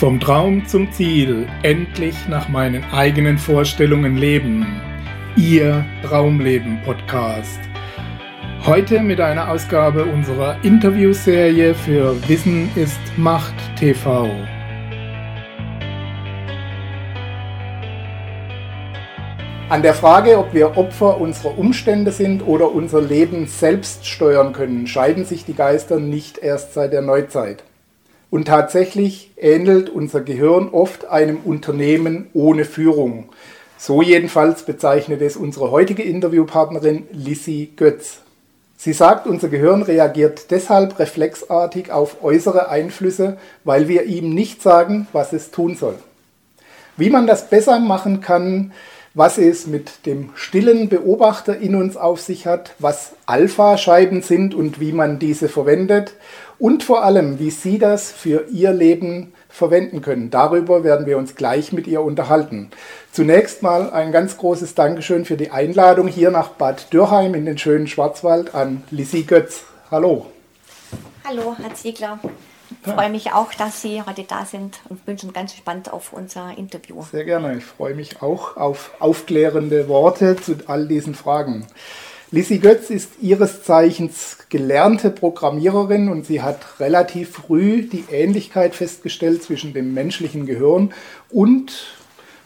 Vom Traum zum Ziel, endlich nach meinen eigenen Vorstellungen leben. Ihr Traumleben Podcast. Heute mit einer Ausgabe unserer Interviewserie für Wissen ist Macht TV. An der Frage, ob wir Opfer unserer Umstände sind oder unser Leben selbst steuern können, scheiden sich die Geister nicht erst seit der Neuzeit. Und tatsächlich ähnelt unser Gehirn oft einem Unternehmen ohne Führung. So jedenfalls bezeichnet es unsere heutige Interviewpartnerin Lissy Götz. Sie sagt, unser Gehirn reagiert deshalb reflexartig auf äußere Einflüsse, weil wir ihm nicht sagen, was es tun soll. Wie man das besser machen kann, was es mit dem stillen Beobachter in uns auf sich hat, was Alpha-Scheiben sind und wie man diese verwendet und vor allem, wie Sie das für Ihr Leben verwenden können. Darüber werden wir uns gleich mit ihr unterhalten. Zunächst mal ein ganz großes Dankeschön für die Einladung hier nach Bad Dürrheim in den schönen Schwarzwald an Lissy Götz. Hallo. Hallo, Herr Ziegler. Ich freue mich auch, dass Sie heute da sind und bin schon ganz gespannt auf unser Interview. Sehr gerne. Ich freue mich auch auf aufklärende Worte zu all diesen Fragen. Lissy Götz ist ihres Zeichens gelernte Programmiererin und sie hat relativ früh die Ähnlichkeit festgestellt zwischen dem menschlichen Gehirn und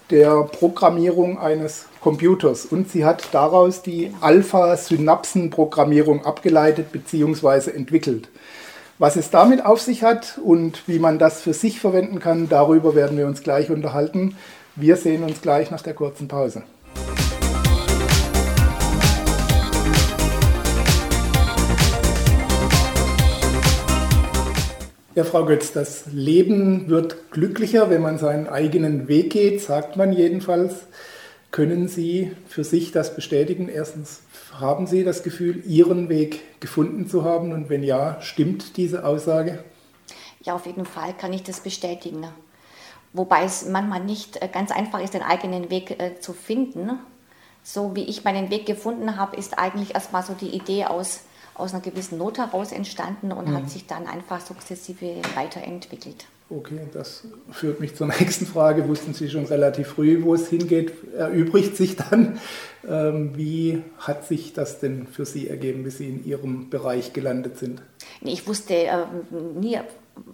der Programmierung eines Computers. Und sie hat daraus die Alpha-Synapsen-Programmierung abgeleitet bzw. entwickelt. Was es damit auf sich hat und wie man das für sich verwenden kann, darüber werden wir uns gleich unterhalten. Wir sehen uns gleich nach der kurzen Pause. Ja, Frau Götz, das Leben wird glücklicher, wenn man seinen eigenen Weg geht, sagt man jedenfalls. Können Sie für sich das bestätigen? Erstens, haben Sie das Gefühl, Ihren Weg gefunden zu haben? Und wenn ja, stimmt diese Aussage? Ja, auf jeden Fall kann ich das bestätigen. Wobei es manchmal nicht äh, ganz einfach ist, den eigenen Weg äh, zu finden. So wie ich meinen Weg gefunden habe, ist eigentlich erstmal so die Idee aus, aus einer gewissen Not heraus entstanden und mhm. hat sich dann einfach sukzessive weiterentwickelt. Okay, das führt mich zur nächsten Frage. Wussten Sie schon relativ früh, wo es hingeht? Erübrigt sich dann, ähm, wie hat sich das denn für Sie ergeben, bis Sie in Ihrem Bereich gelandet sind? Nee, ich wusste äh, nie,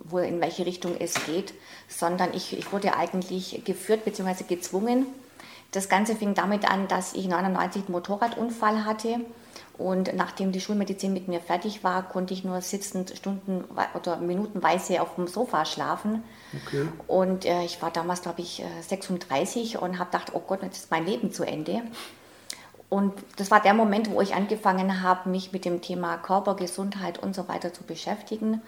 wo, in welche Richtung es geht, sondern ich, ich wurde eigentlich geführt bzw. gezwungen. Das Ganze fing damit an, dass ich 99 einen Motorradunfall hatte und nachdem die Schulmedizin mit mir fertig war, konnte ich nur sitzend Stunden oder minutenweise auf dem Sofa schlafen. Okay. Und äh, ich war damals, glaube ich, 36 äh, und habe gedacht, oh Gott, jetzt ist mein Leben zu Ende. Und das war der Moment, wo ich angefangen habe, mich mit dem Thema Körper, Gesundheit und so weiter zu beschäftigen.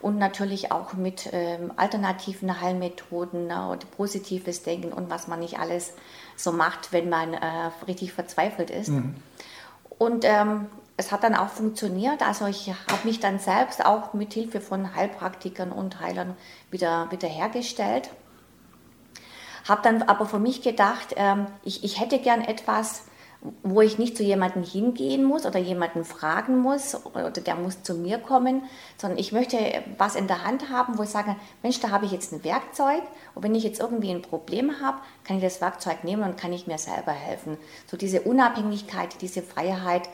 Und natürlich auch mit ähm, alternativen Heilmethoden ne, und positives Denken und was man nicht alles so macht, wenn man äh, richtig verzweifelt ist. Mhm. Und ähm, es hat dann auch funktioniert. Also ich habe mich dann selbst auch mit Hilfe von Heilpraktikern und Heilern wieder, wieder hergestellt. Habe dann aber für mich gedacht, ähm, ich, ich hätte gern etwas, wo ich nicht zu jemandem hingehen muss oder jemanden fragen muss oder der muss zu mir kommen, sondern ich möchte was in der Hand haben, wo ich sage, Mensch, da habe ich jetzt ein Werkzeug und wenn ich jetzt irgendwie ein Problem habe, kann ich das Werkzeug nehmen und kann ich mir selber helfen. So diese Unabhängigkeit, diese Freiheit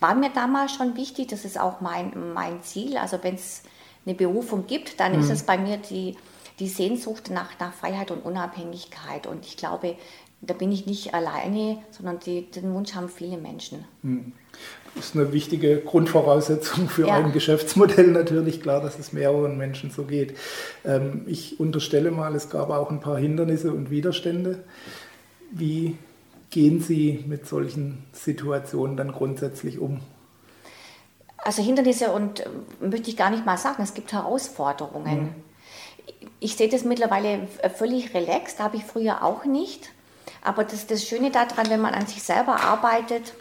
war mir damals schon wichtig, das ist auch mein, mein Ziel. Also wenn es eine Berufung gibt, dann mhm. ist es bei mir die, die Sehnsucht nach, nach Freiheit und Unabhängigkeit. Und ich glaube, da bin ich nicht alleine, sondern die, den Wunsch haben viele Menschen. Hm. Das ist eine wichtige Grundvoraussetzung für ja. ein Geschäftsmodell natürlich, klar, dass es mehreren Menschen so geht. Ähm, ich unterstelle mal, es gab auch ein paar Hindernisse und Widerstände. Wie gehen Sie mit solchen Situationen dann grundsätzlich um? Also Hindernisse und äh, möchte ich gar nicht mal sagen, es gibt Herausforderungen. Mhm. Ich sehe das mittlerweile völlig relaxed, habe ich früher auch nicht. Aber das, das Schöne daran, wenn man an sich selber arbeitet,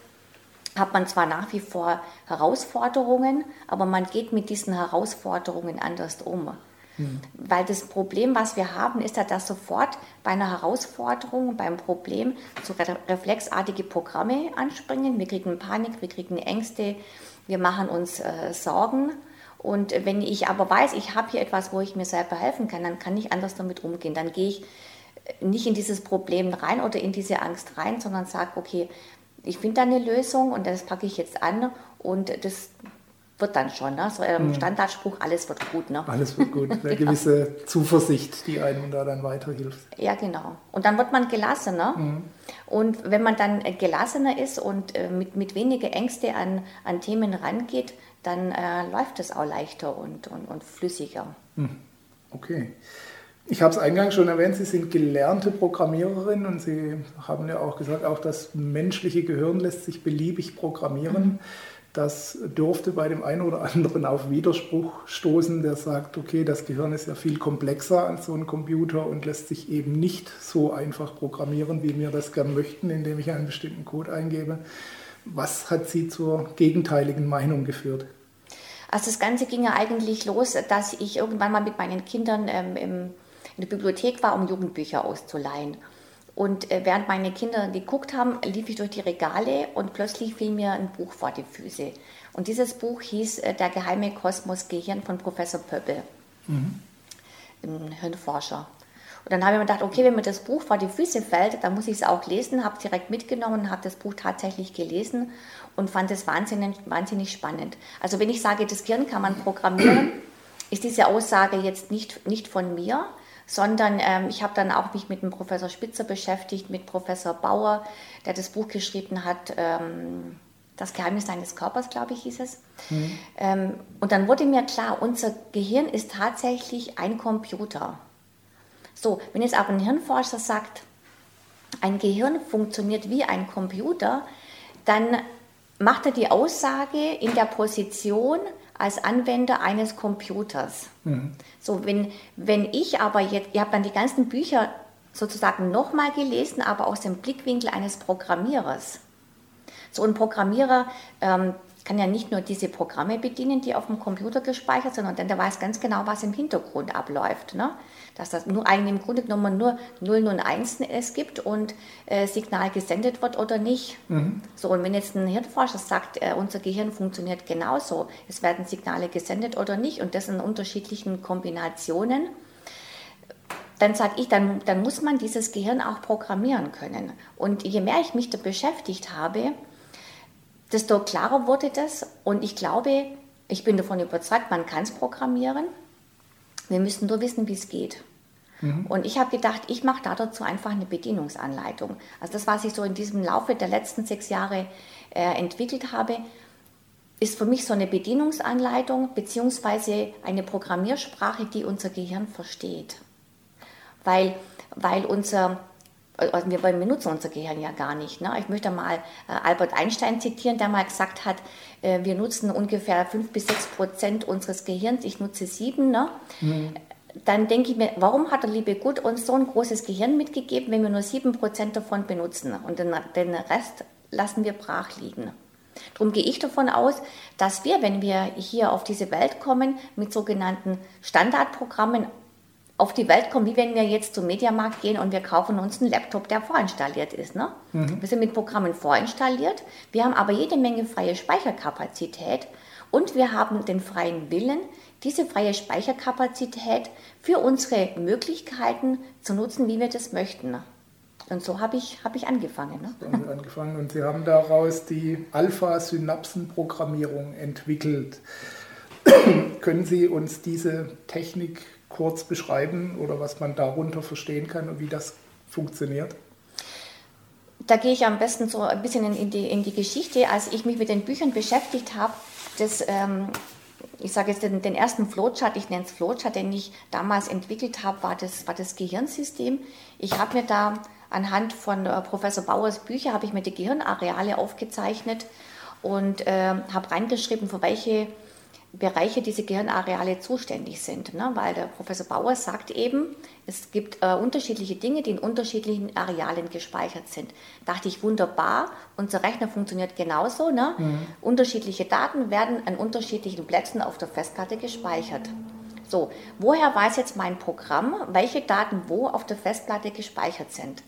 hat man zwar nach wie vor Herausforderungen, aber man geht mit diesen Herausforderungen anders um. Mhm. Weil das Problem, was wir haben, ist ja, dass sofort bei einer Herausforderung, beim Problem so reflexartige Programme anspringen. Wir kriegen Panik, wir kriegen Ängste, wir machen uns äh, Sorgen Und wenn ich aber weiß, ich habe hier etwas, wo ich mir selber helfen kann, dann kann ich anders damit umgehen. Dann gehe ich nicht in dieses Problem rein oder in diese Angst rein, sondern sage, okay, ich finde da eine Lösung und das packe ich jetzt an und das wird dann schon. Ne? So ein ähm. Standardspruch, alles wird gut. Ne? Alles wird gut. Eine genau. gewisse Zuversicht, die einem da dann weiterhilft. Ja, genau. Und dann wird man gelassener. Mhm. Und wenn man dann gelassener ist und äh, mit, mit weniger Ängste an, an Themen rangeht, dann äh, läuft es auch leichter und, und, und flüssiger. Mhm. Okay. Ich habe es eingangs schon erwähnt, Sie sind gelernte Programmiererin und Sie haben ja auch gesagt, auch das menschliche Gehirn lässt sich beliebig programmieren. Das dürfte bei dem einen oder anderen auf Widerspruch stoßen, der sagt, okay, das Gehirn ist ja viel komplexer als so ein Computer und lässt sich eben nicht so einfach programmieren, wie wir das gern möchten, indem ich einen bestimmten Code eingebe. Was hat Sie zur gegenteiligen Meinung geführt? Also das Ganze ging ja eigentlich los, dass ich irgendwann mal mit meinen Kindern ähm, im in der Bibliothek war, um Jugendbücher auszuleihen. Und äh, während meine Kinder geguckt haben, lief ich durch die Regale und plötzlich fiel mir ein Buch vor die Füße. Und dieses Buch hieß äh, Der geheime Kosmos Gehirn von Professor Pöppel, mhm. ein Hirnforscher. Und dann habe ich mir gedacht, okay, wenn mir das Buch vor die Füße fällt, dann muss ich es auch lesen, habe es direkt mitgenommen, habe das Buch tatsächlich gelesen und fand es wahnsinnig, wahnsinnig spannend. Also wenn ich sage, das Gehirn kann man programmieren, ist diese Aussage jetzt nicht, nicht von mir, sondern ähm, ich habe dann auch mich mit dem Professor Spitzer beschäftigt, mit Professor Bauer, der das Buch geschrieben hat, ähm, Das Geheimnis deines Körpers, glaube ich, hieß es. Mhm. Ähm, und dann wurde mir klar, unser Gehirn ist tatsächlich ein Computer. So, wenn jetzt aber ein Hirnforscher sagt, ein Gehirn funktioniert wie ein Computer, dann macht er die Aussage in der Position, als Anwender eines Computers. Mhm. So, wenn, wenn ich aber jetzt, ihr habt dann die ganzen Bücher sozusagen nochmal gelesen, aber aus dem Blickwinkel eines Programmierers. So ein Programmierer ähm, kann ja nicht nur diese Programme bedienen, die auf dem Computer gespeichert sind, sondern der weiß ganz genau, was im Hintergrund abläuft. Ne? Dass das nur eigentlich im Grunde genommen nur Nullen und Einsen es gibt und äh, Signal gesendet wird oder nicht. Mhm. So, und wenn jetzt ein Hirnforscher sagt, äh, unser Gehirn funktioniert genauso, es werden Signale gesendet oder nicht und das in unterschiedlichen Kombinationen, dann sage ich, dann, dann muss man dieses Gehirn auch programmieren können. Und je mehr ich mich da beschäftigt habe, desto klarer wurde das. Und ich glaube, ich bin davon überzeugt, man kann es programmieren. Wir müssen nur wissen, wie es geht. Mhm. Und ich habe gedacht, ich mache da dazu einfach eine Bedienungsanleitung. Also das, was ich so in diesem Laufe der letzten sechs Jahre äh, entwickelt habe, ist für mich so eine Bedienungsanleitung beziehungsweise eine Programmiersprache, die unser Gehirn versteht. Weil, weil unser wir benutzen unser Gehirn ja gar nicht. Ne? Ich möchte mal äh, Albert Einstein zitieren, der mal gesagt hat, äh, wir nutzen ungefähr 5 bis 6 Prozent unseres Gehirns, ich nutze sieben. Ne? Mhm. Dann denke ich mir, warum hat der liebe Gott uns so ein großes Gehirn mitgegeben, wenn wir nur 7 Prozent davon benutzen und den, den Rest lassen wir brach liegen? Darum gehe ich davon aus, dass wir, wenn wir hier auf diese Welt kommen, mit sogenannten Standardprogrammen auf die Welt kommen, wie wenn wir jetzt zum Mediamarkt gehen und wir kaufen uns einen Laptop, der vorinstalliert ist. Ne? Mhm. Wir sind mit Programmen vorinstalliert, wir haben aber jede Menge freie Speicherkapazität und wir haben den freien Willen, diese freie Speicherkapazität für unsere Möglichkeiten zu nutzen, wie wir das möchten. Und so habe ich, hab ich angefangen. Ne? Haben Sie angefangen und Sie haben daraus die Alpha-Synapsen-Programmierung entwickelt. Können Sie uns diese Technik kurz beschreiben oder was man darunter verstehen kann und wie das funktioniert? Da gehe ich am besten so ein bisschen in die, in die Geschichte. Als ich mich mit den Büchern beschäftigt habe, das, ähm, ich sage jetzt den, den, ersten Flowchart, ich nenne es Flowchart, den ich damals entwickelt habe, war das, war das Gehirnsystem. Ich habe mir da anhand von äh, Professor Bauers Bücher, habe ich mir die Gehirnareale aufgezeichnet und äh, habe reingeschrieben, für welche Bereiche diese Gehirnareale zuständig sind. Ne? Weil der Professor Bauer sagt eben, es gibt äh, unterschiedliche Dinge, die in unterschiedlichen Arealen gespeichert sind. Dachte ich, wunderbar, unser Rechner funktioniert genauso. Ne? Mhm. Unterschiedliche Daten werden an unterschiedlichen Plätzen auf der Festplatte gespeichert. So, woher weiß jetzt mein Programm, welche Daten wo auf der Festplatte gespeichert sind?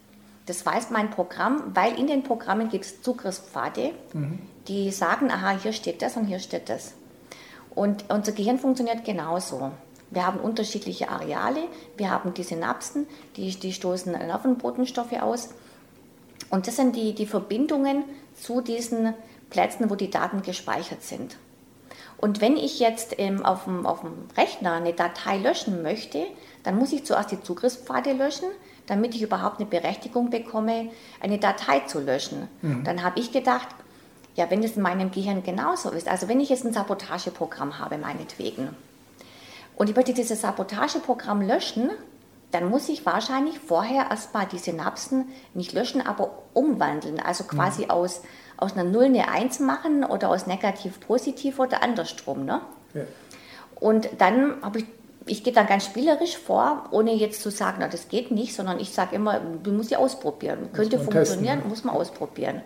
Das weiß mein Programm, weil in den Programmen gibt es Zugriffspfade, mhm. die sagen, aha, hier steht das und hier steht das. Und unser Gehirn funktioniert genauso. Wir haben unterschiedliche Areale, wir haben die Synapsen, die, die stoßen Nervenbotenstoffe aus. Und das sind die, die Verbindungen zu diesen Plätzen, wo die Daten gespeichert sind. Und wenn ich jetzt ähm, auf, dem, auf dem Rechner eine Datei löschen möchte, dann muss ich zuerst die Zugriffspfade löschen, damit ich überhaupt eine Berechtigung bekomme, eine Datei zu löschen. Mhm. Dann habe ich gedacht, ja, wenn es in meinem Gehirn genauso ist, also wenn ich jetzt ein Sabotageprogramm habe, meinetwegen, und ich möchte dieses Sabotageprogramm löschen, dann muss ich wahrscheinlich vorher erstmal die Synapsen nicht löschen, aber umwandeln. Also quasi mhm. aus, aus einer 0 eine 1 machen oder aus negativ positiv oder andersrum. Ne? Ja. Und dann habe ich, ich gehe dann ganz spielerisch vor, ohne jetzt zu sagen, na, das geht nicht, sondern ich sage immer, du musst ja ausprobieren. Muss Könnte funktionieren, testen, muss man ausprobieren.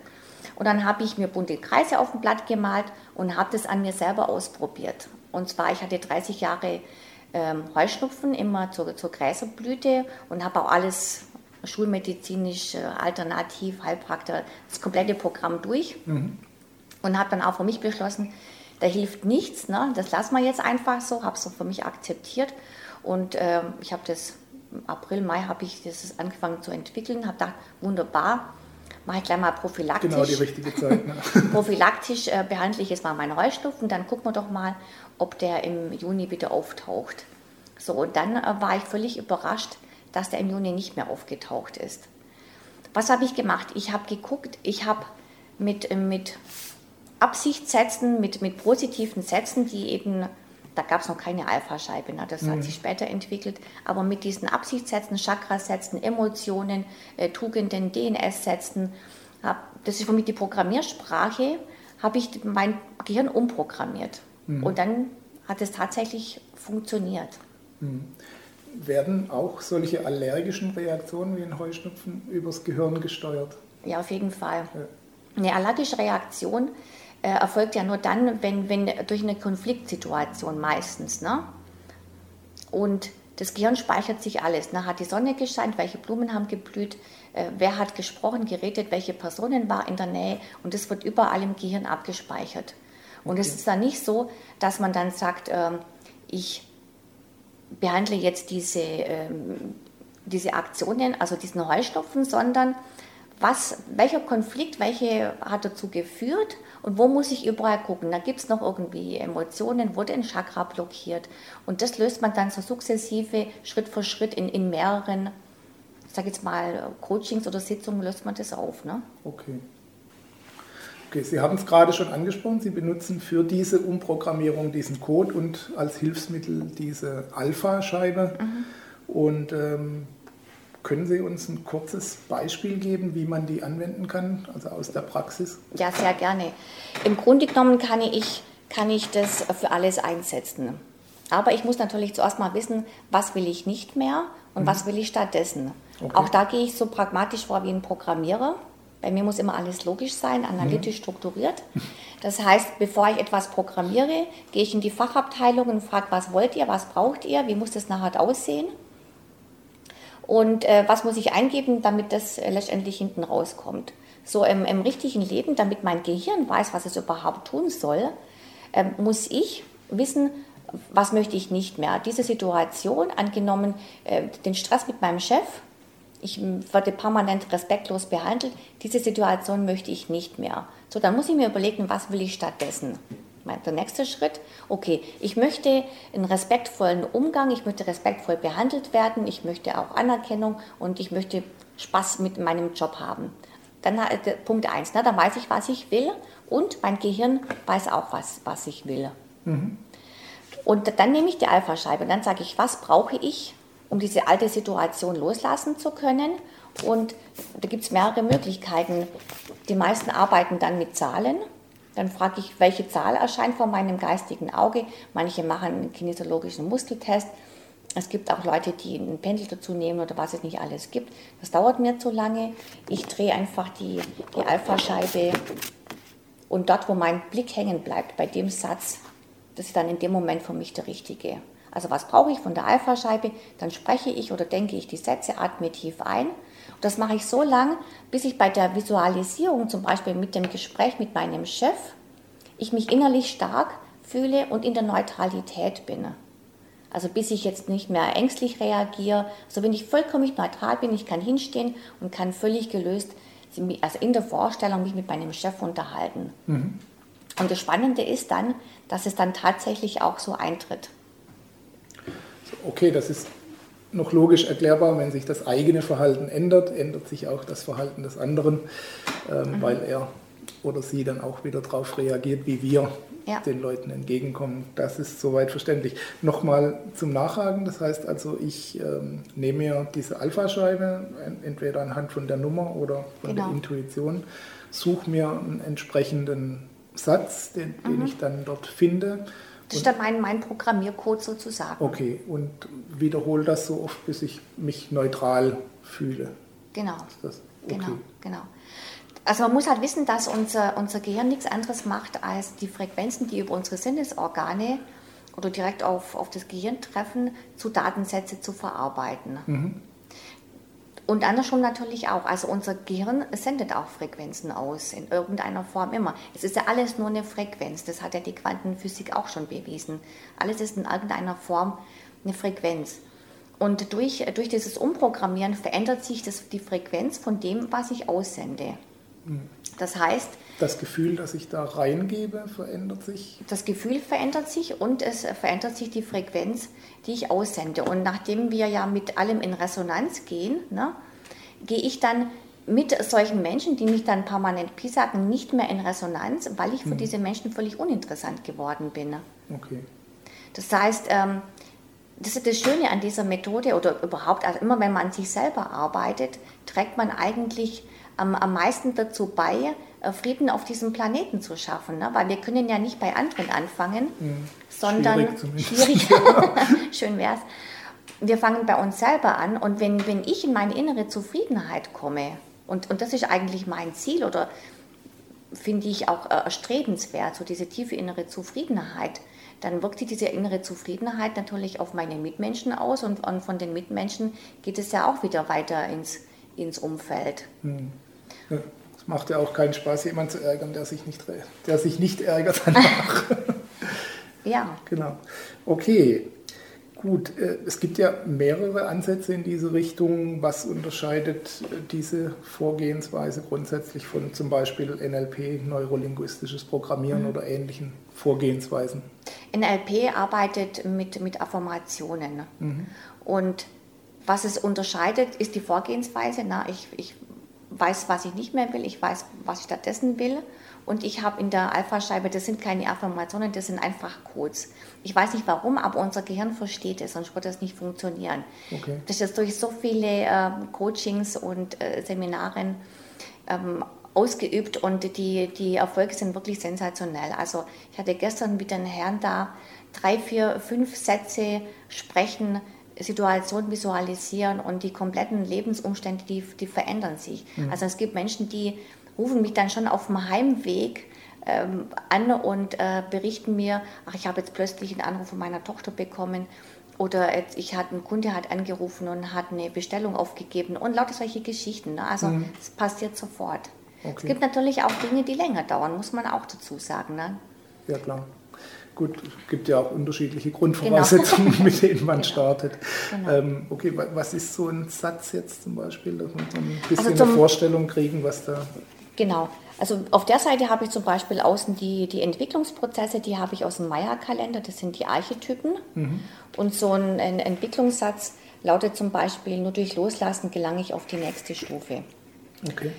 Und dann habe ich mir bunte Kreise auf dem Blatt gemalt und habe das an mir selber ausprobiert. Und zwar, ich hatte 30 Jahre ähm, Heuschnupfen, immer zur, zur Gräserblüte und habe auch alles schulmedizinisch, äh, alternativ, Heilpraktiker, das komplette Programm durch. Mhm. Und habe dann auch für mich beschlossen, da hilft nichts, ne? das lassen wir jetzt einfach so, habe es so für mich akzeptiert. Und äh, ich habe das im April, Mai habe ich das angefangen zu entwickeln, habe gedacht, wunderbar, mache ich gleich mal prophylaktisch. Genau die richtige Zeit. Ne? prophylaktisch äh, behandle ich jetzt mal meinen Heuschnupfen, dann gucken wir doch mal, ob der im Juni wieder auftaucht. So, und dann äh, war ich völlig überrascht, dass der im Juni nicht mehr aufgetaucht ist. Was habe ich gemacht? Ich habe geguckt, ich habe mit, äh, mit Absichtssätzen, mit, mit positiven Sätzen, die eben da gab es noch keine Alpha-Scheibe, ne? das mhm. hat sich später entwickelt. Aber mit diesen Absichtssätzen, Chakrasätzen, Emotionen, äh, Tugenden, DNS-Sätzen, das ist für mich die Programmiersprache, habe ich mein Gehirn umprogrammiert. Mhm. Und dann hat es tatsächlich funktioniert. Mhm. Werden auch solche allergischen Reaktionen wie ein Heuschnupfen übers Gehirn gesteuert? Ja, auf jeden Fall. Ja. Eine allergische Reaktion äh, erfolgt ja nur dann, wenn, wenn durch eine Konfliktsituation meistens. Ne? Und das Gehirn speichert sich alles. Ne? Hat die Sonne gescheint, welche Blumen haben geblüht, äh, wer hat gesprochen, geredet, welche Personen war in der Nähe und das wird überall im Gehirn abgespeichert. Und es ist dann nicht so, dass man dann sagt, äh, ich behandle jetzt diese, ähm, diese Aktionen, also diesen Heustopfen, sondern was, welcher Konflikt, welche hat dazu geführt und wo muss ich überall gucken. Da gibt es noch irgendwie Emotionen, wurde ein Chakra blockiert. Und das löst man dann so sukzessive, Schritt für Schritt in, in mehreren, ich sage jetzt mal, Coachings oder Sitzungen löst man das auf. Ne? Okay. Okay, Sie haben es gerade schon angesprochen, Sie benutzen für diese Umprogrammierung diesen Code und als Hilfsmittel diese Alpha-Scheibe. Mhm. Und ähm, können Sie uns ein kurzes Beispiel geben, wie man die anwenden kann, also aus der Praxis? Ja, sehr gerne. Im Grunde genommen kann ich, kann ich das für alles einsetzen. Aber ich muss natürlich zuerst mal wissen, was will ich nicht mehr und mhm. was will ich stattdessen. Okay. Auch da gehe ich so pragmatisch vor wie ein Programmierer. Bei mir muss immer alles logisch sein, analytisch mhm. strukturiert. Das heißt, bevor ich etwas programmiere, gehe ich in die Fachabteilung und frage, was wollt ihr, was braucht ihr, wie muss das nachher aussehen? Und äh, was muss ich eingeben, damit das äh, letztendlich hinten rauskommt. So im, im, richtigen Leben, damit mein Gehirn weiß, was es überhaupt tun soll, äh, muss ich wissen, was möchte ich nicht mehr. Diese Situation, angenommen äh, den Stress mit meinem Chef, ich werde permanent respektlos behandelt, diese Situation möchte ich nicht mehr. So, dann muss ich mir überlegen, was will ich stattdessen der nächste Schritt, okay, ich möchte einen respektvollen Umgang, ich möchte respektvoll behandelt werden, ich möchte auch Anerkennung und ich möchte Spaß mit meinem Job haben. Dann äh, Punkt 1, ne, dann weiß ich, was ich will und mein Gehirn weiß auch, was, was ich will. Mhm. Und dann nehme ich die Alpha-Scheibe und dann sage ich, was brauche ich, um diese alte Situation loslassen zu können. Und da gibt es mehrere Möglichkeiten. Die meisten arbeiten dann mit Zahlen. Dann frage ich, welche Zahl erscheint vor meinem geistigen Auge. Manche machen einen kinesiologischen Muskeltest. Es gibt auch Leute, die einen Pendel dazu nehmen oder was es nicht alles gibt. Das dauert mir zu lange. Ich drehe einfach die, die Alpha-Scheibe und dort, wo mein Blick hängen bleibt, bei dem Satz, das ist dann in dem Moment für mich der richtige. Also was brauche ich von der Alpha-Scheibe? Dann spreche ich oder denke ich die Sätze, atme tief ein und das mache ich so lang, bis ich bei der Visualisierung, zum Beispiel mit dem Gespräch mit meinem Chef, ich mich innerlich stark fühle und in der Neutralität bin. Also bis ich jetzt nicht mehr ängstlich reagiere, so wenn ich vollkommen neutral bin, ich kann hinstehen und kann völlig gelöst, also in der Vorstellung mich mit meinem Chef unterhalten. Mhm. Und das Spannende ist dann, dass es dann tatsächlich auch so eintritt. Okay, das ist noch logisch erklärbar, wenn sich das eigene Verhalten ändert, ändert sich auch das Verhalten des anderen, ähm, mhm. weil er oder sie dann auch wieder darauf reagiert, wie wir ja. den Leuten entgegenkommen. Das ist soweit verständlich. Nochmal zum Nachhaken, das heißt also, ich ähm, nehme mir diese Alpha-Scheibe, entweder anhand von der Nummer oder von genau. der Intuition, suche mir einen entsprechenden Satz, den, mhm. den ich dann dort finde. Das ist dann mein, mein Programmiercode sozusagen. Okay, und wiederhole das so oft, bis ich mich neutral fühle. Genau. Okay. Genau, genau. Also man muss halt wissen, dass unser, unser Gehirn nichts anderes macht, als die Frequenzen, die über unsere Sinnesorgane oder direkt auf, auf das Gehirn treffen, zu Datensätze zu verarbeiten. Mhm. Und andersrum natürlich auch. Also unser Gehirn sendet auch Frequenzen aus, in irgendeiner Form immer. Es ist ja alles nur eine Frequenz. Das hat ja die Quantenphysik auch schon bewiesen. Alles ist in irgendeiner Form eine Frequenz. Und durch, durch dieses Umprogrammieren verändert sich das, die Frequenz von dem, was ich aussende. Das heißt, das Gefühl, das ich da reingebe, verändert sich? Das Gefühl verändert sich und es verändert sich die Frequenz, die ich aussende. Und nachdem wir ja mit allem in Resonanz gehen, ne, gehe ich dann mit solchen Menschen, die mich dann permanent pisacken, nicht mehr in Resonanz, weil ich für hm. diese Menschen völlig uninteressant geworden bin. Okay. Das heißt, ähm, das ist das Schöne an dieser Methode oder überhaupt, also immer wenn man an sich selber arbeitet, trägt man eigentlich am, am meisten dazu bei, äh, Frieden auf diesem Planeten zu schaffen. Ne? Weil wir können ja nicht bei anderen anfangen, mhm. sondern schwierig, schwierig schön wär's. Wir fangen bei uns selber an und wenn, wenn ich in meine innere Zufriedenheit komme, und, und das ist eigentlich mein Ziel oder finde ich auch äh, erstrebenswert, so diese tiefe innere Zufriedenheit, dann wirkt sich diese innere Zufriedenheit natürlich auf meine Mitmenschen aus und, und von den Mitmenschen geht es ja auch wieder weiter ins, ins Umfeld. Mhm. Es macht ja auch keinen Spaß, jemanden zu ärgern, der sich nicht, der sich nicht ärgert danach. ja. Genau. Okay. Gut, äh, es gibt ja mehrere Ansätze in diese Richtung. Was unterscheidet äh, diese Vorgehensweise grundsätzlich von zum Beispiel NLP, neurolinguistisches Programmieren mhm. oder ähnlichen Vorgehensweisen? NLP arbeitet mit, mit Affirmationen. Mhm. Und was es unterscheidet, ist die Vorgehensweise. Na, ich, ich weiß, was ich nicht mehr will, ich weiß, was ich stattdessen will. Und ich habe in der Alpha-Scheibe, das sind keine Affirmationen, das sind einfach Codes. Ich weiß nicht warum, aber unser Gehirn versteht es, sonst würde das nicht funktionieren. Okay. Das ist durch so viele äh, Coachings und äh, Seminaren ähm, ausgeübt und die, die Erfolge sind wirklich sensationell. Also ich hatte gestern mit den Herrn da drei, vier, fünf Sätze sprechen, Situation visualisieren und die kompletten Lebensumstände, die, die verändern sich. Mhm. Also es gibt Menschen, die rufen mich dann schon auf dem Heimweg ähm, an und äh, berichten mir, ach, ich habe jetzt plötzlich einen Anruf von meiner Tochter bekommen oder jetzt, ich hatte, ein Kunde hat angerufen und hat eine Bestellung aufgegeben und lauter solche Geschichten. Ne? Also mhm. es passiert sofort. Okay. Es gibt natürlich auch Dinge, die länger dauern, muss man auch dazu sagen. Ne? Ja, klar. Gut, es gibt ja auch unterschiedliche Grundvoraussetzungen, genau. mit denen man genau. startet. Genau. Ähm, okay, was ist so ein Satz jetzt zum Beispiel, dass wir so ein bisschen also eine Vorstellung kriegen, was da. Genau. Also auf der Seite habe ich zum Beispiel außen die, die Entwicklungsprozesse, die habe ich aus dem Maya-Kalender, das sind die Archetypen. Mhm. Und so ein, ein Entwicklungssatz lautet zum Beispiel, nur durch Loslassen gelange ich auf die nächste Stufe. Okay.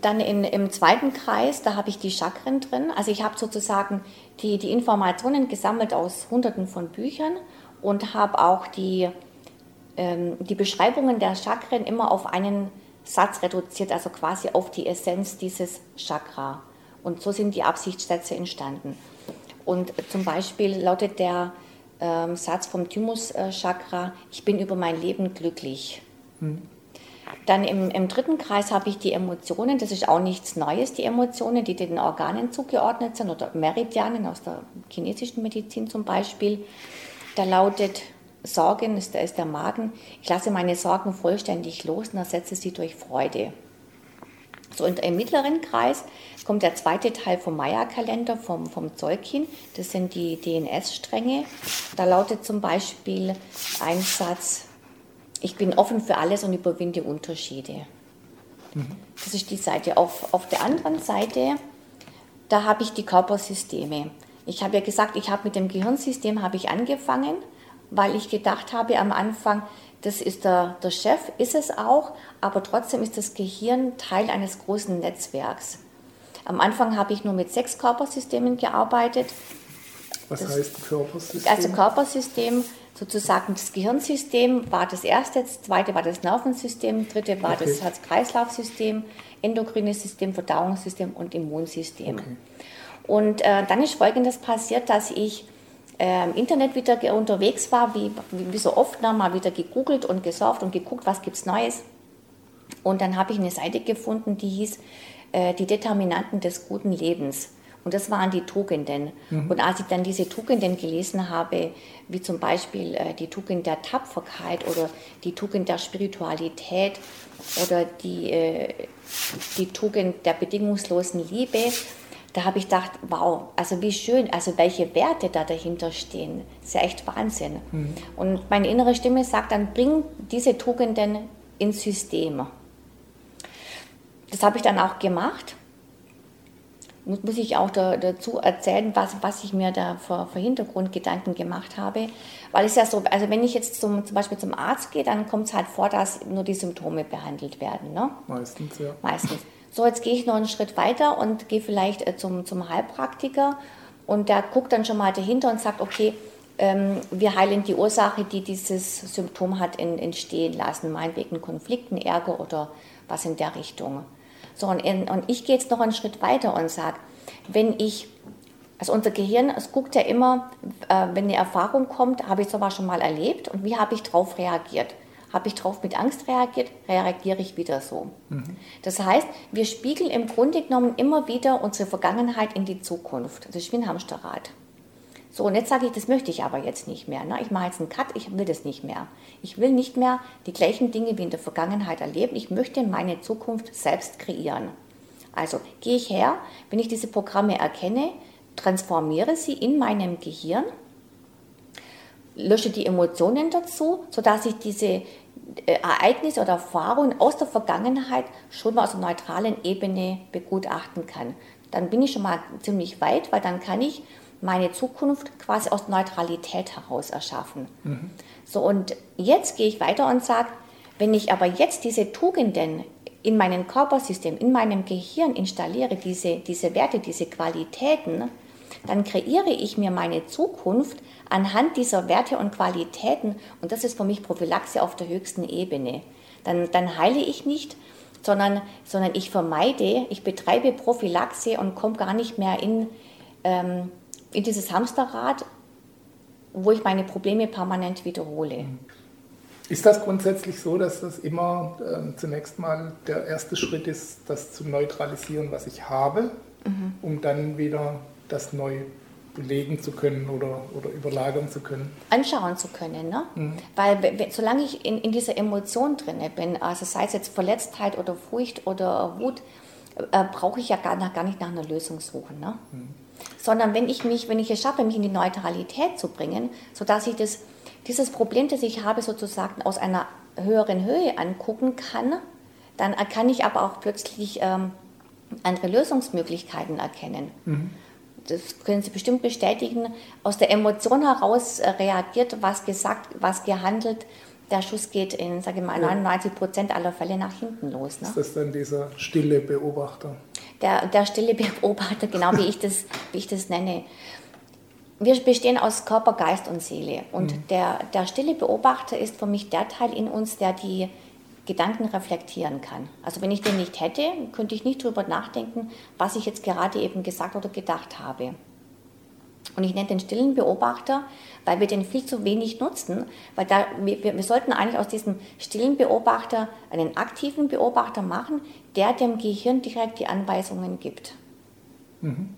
Dann in, im zweiten Kreis, da habe ich die Chakren drin. Also ich habe sozusagen die, die Informationen gesammelt aus hunderten von Büchern und habe auch die, ähm, die Beschreibungen der Chakren immer auf einen Satz reduziert, also quasi auf die Essenz dieses Chakra. Und so sind die Absichtssätze entstanden. Und zum Beispiel lautet der ähm, Satz vom Thymus-Chakra, ich bin über mein Leben glücklich. Hm. Dann im, im dritten Kreis habe ich die Emotionen, das ist auch nichts Neues, die Emotionen, die den Organen zugeordnet sind oder Meridianen aus der chinesischen Medizin zum Beispiel. Da lautet Sorgen, ist, ist der Magen, ich lasse meine Sorgen vollständig los und ersetze sie durch Freude. So, und im mittleren Kreis kommt der zweite Teil vom Maya-Kalender, vom, vom Zeugchen. Das sind die DNS-Stränge. Da lautet zum Beispiel ein Satz, ich bin offen für alles und überwinde Unterschiede. Mhm. Das ist die Seite. Auf, auf der anderen Seite, da habe ich die Körpersysteme. Ich habe ja gesagt, ich habe mit dem Gehirnsystem habe ich angefangen, weil ich gedacht habe am Anfang, das ist der, der Chef, ist es auch, aber trotzdem ist das Gehirn Teil eines großen Netzwerks. Am Anfang habe ich nur mit sechs Körpersystemen gearbeitet. Was das, heißt Körpersystem? Also Körpersystem, sozusagen das Gehirnsystem war das erste, das zweite war das Nervensystem, dritte war okay. das Herz-Kreislauf-System, endokrines System, Verdauungssystem und Immunsystem. Okay. Und äh, dann ist Folgendes passiert, dass ich äh, im Internet wieder unterwegs war, wie, wie, so oft, na, mal wieder gegoogelt und gesurft und geguckt, was gibt es Neues. Und dann habe ich eine Seite gefunden, die hieß äh, Die Determinanten des guten Lebens. Und das waren die Tugenden. Mhm. Und als ich dann diese Tugenden gelesen habe, wie zum Beispiel äh, die Tugend der Tapferkeit oder die Tugend der Spiritualität oder die, äh, die Tugend der bedingungslosen Liebe, da habe ich gedacht, wow, also wie schön, also welche Werte da dahinter stehen. Das ist ja echt Wahnsinn. Mhm. Und meine innere Stimme sagt dann, bring diese Tugenden ins System. Das habe ich dann auch gemacht. Muss, muss ich auch da, dazu erzählen, was, was ich mir da für, für, Hintergrundgedanken gemacht habe. Weil es ja so, also wenn ich jetzt zum, zum Beispiel zum Arzt gehe, dann kommt es halt vor, dass nur die Symptome behandelt werden. Ne? Meistens, ja. Meistens. So, jetzt gehe ich noch einen Schritt weiter und gehe vielleicht äh, zum, zum Heilpraktiker und der guckt dann schon mal dahinter und sagt, okay, ähm, wir heilen die Ursache, die dieses Symptom hat, in, entstehen lassen, meinetwegen Konflikten, Ärger oder was in der Richtung. So, und, und ich gehe jetzt noch einen Schritt weiter und sage, wenn ich, also unser Gehirn, es guckt ja immer, äh, wenn eine Erfahrung kommt, habe ich sowas schon mal erlebt und wie habe ich darauf reagiert? Habe ich darauf mit Angst reagiert, reagiere ich wieder so. Mhm. Das heißt, wir spiegeln im Grunde genommen immer wieder unsere Vergangenheit in die Zukunft. Das ist wie ein Hamsterrad. So, und jetzt sage ich, das möchte ich aber jetzt nicht mehr. Ne? Ich mache jetzt einen Cut, ich will das nicht mehr. Ich will nicht mehr die gleichen Dinge wie in der Vergangenheit erleben. Ich möchte meine Zukunft selbst kreieren. Also gehe ich her, wenn ich diese Programme erkenne, transformiere sie in meinem Gehirn, lösche die Emotionen dazu, sodass ich diese äh, Ereignisse oder Erfahrungen aus der Vergangenheit schon mal aus einer neutralen Ebene begutachten kann. Dann bin ich schon mal ziemlich weit, weil dann kann ich meine Zukunft quasi aus Neutralität heraus erschaffen. Mhm. So, und jetzt gehe ich weiter und sage, wenn ich aber jetzt diese Tugenden in meinem Körpersystem, in meinem Gehirn installiere, diese, diese Werte, diese Qualitäten, dann kreiere ich mir meine Zukunft anhand dieser Werte und Qualitäten und das ist für mich Prophylaxe auf der höchsten Ebene. Dann, dann heile ich nicht, sondern, sondern ich vermeide, ich betreibe Prophylaxe und komme gar nicht mehr in, ähm, in dieses Hamsterrad, wo ich meine Probleme permanent wiederhole. Ist das grundsätzlich so, dass das immer äh, zunächst mal der erste Schritt ist, das zu neutralisieren, was ich habe, mhm. um dann wieder das neu belegen zu können oder, oder überlagern zu können. Anschauen zu können, ne? Mhm. Weil solange ich in, in dieser Emotion drin bin, also sei es jetzt Verletztheit oder Furcht oder Wut, äh, brauche ich ja gar, gar nicht nach einer Lösung suchen. Ne? Mhm. Sondern wenn ich mich, wenn ich es schaffe, mich in die Neutralität zu bringen, sodass ich das, dieses Problem, das ich habe, sozusagen aus einer höheren Höhe angucken kann, dann kann ich aber auch plötzlich ähm, andere Lösungsmöglichkeiten erkennen. Mhm das können Sie bestimmt bestätigen, aus der Emotion heraus äh, reagiert, was gesagt, was gehandelt. Der Schuss geht in, sage ich mal, 99 Prozent aller Fälle nach hinten los. Ne? Ist das dann dieser stille Beobachter? Der, der stille Beobachter, genau wie ich, das, wie ich das nenne. Wir bestehen aus Körper, Geist und Seele. Und mhm. der, der stille Beobachter ist für mich der Teil in uns, der die Gedanken reflektieren kann. Also wenn ich den nicht hätte, könnte ich nicht darüber nachdenken, was ich jetzt gerade eben gesagt oder gedacht habe. Und ich nenne den stillen Beobachter, weil wir den viel zu wenig nutzen, weil da, wir, wir sollten eigentlich aus diesem stillen Beobachter einen aktiven Beobachter machen, der dem Gehirn direkt die Anweisungen gibt. Mhm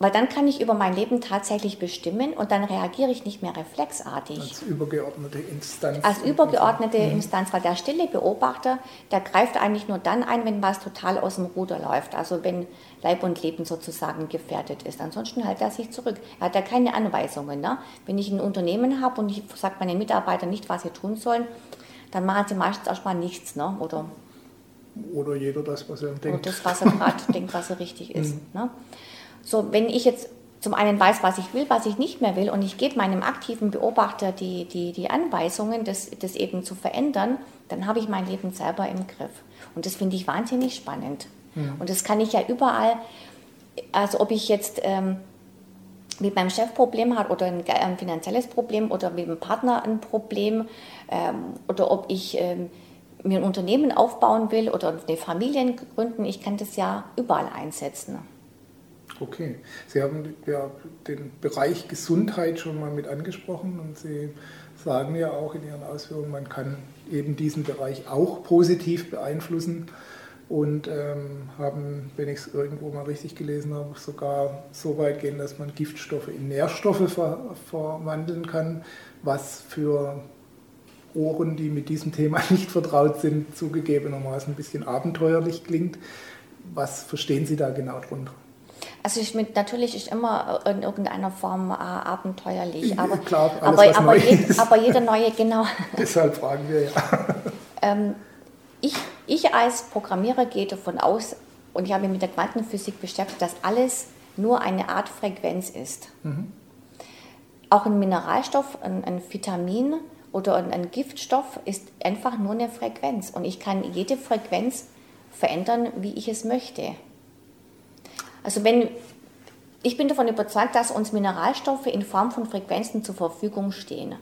Weil dann kann ich über mein Leben tatsächlich bestimmen und dann reagiere ich nicht mehr reflexartig. Als übergeordnete Instanz. Als übergeordnete mhm. Instanz, weil der stille Beobachter, der greift eigentlich nur dann ein, wenn was total aus dem Ruder läuft. Also wenn Leib und Leben sozusagen gefährdet ist. Ansonsten hält er sich zurück. Er hat ja keine Anweisungen. Ne? Wenn ich ein Unternehmen habe und ich sage meinen Mitarbeitern nicht, was sie tun sollen, dann machen sie meistens erstmal nichts. Ne? Oder, oder jeder das, was er denkt. Oder das, was er gerade denkt, was er richtig ist. Mhm. Ne? So, wenn ich jetzt zum einen weiß, was ich will, was ich nicht mehr will und ich gebe meinem aktiven Beobachter die, die, die Anweisungen, das, das eben zu verändern, dann habe ich mein Leben selber im Griff. Und das finde ich wahnsinnig spannend. Mhm. Und das kann ich ja überall, also ob ich jetzt ähm, mit meinem Chef Problem habe oder ein, ein, finanzielles Problem oder mit dem Partner ein Problem ähm, oder ob ich ähm, mir ein Unternehmen aufbauen will oder eine Familie gründen, ich kann das ja überall einsetzen. Okay, Sie haben ja den Bereich Gesundheit schon mal mit angesprochen und Sie sagen ja auch in Ihren Ausführungen, man kann eben diesen Bereich auch positiv beeinflussen und ähm, haben, wenn ich es irgendwo mal richtig gelesen habe, sogar so weit gehen, dass man Giftstoffe in Nährstoffe ver verwandeln kann, was für Ohren, die mit diesem Thema nicht vertraut sind, zugegebenermaßen ein bisschen abenteuerlich klingt. Was verstehen Sie da genau drunter? Also ich mit, natürlich ist immer in irgendeiner Form äh, abenteuerlich, aber, Klar, alles, aber, aber, je, aber, jeder neue, genau. Deshalb fragen wir ja. ähm, ich, ich als Programmierer gehe davon aus, und ich habe mich mit der Quantenphysik beschäftigt, dass alles nur eine Art Frequenz ist. Mhm. Auch ein Mineralstoff, ein, ein Vitamin oder ein, Giftstoff ist einfach nur eine Frequenz. Und ich kann jede Frequenz verändern, wie ich es möchte. Also wenn, ich bin davon überzeugt, dass uns Mineralstoffe in Form von Frequenzen zur Verfügung stehen.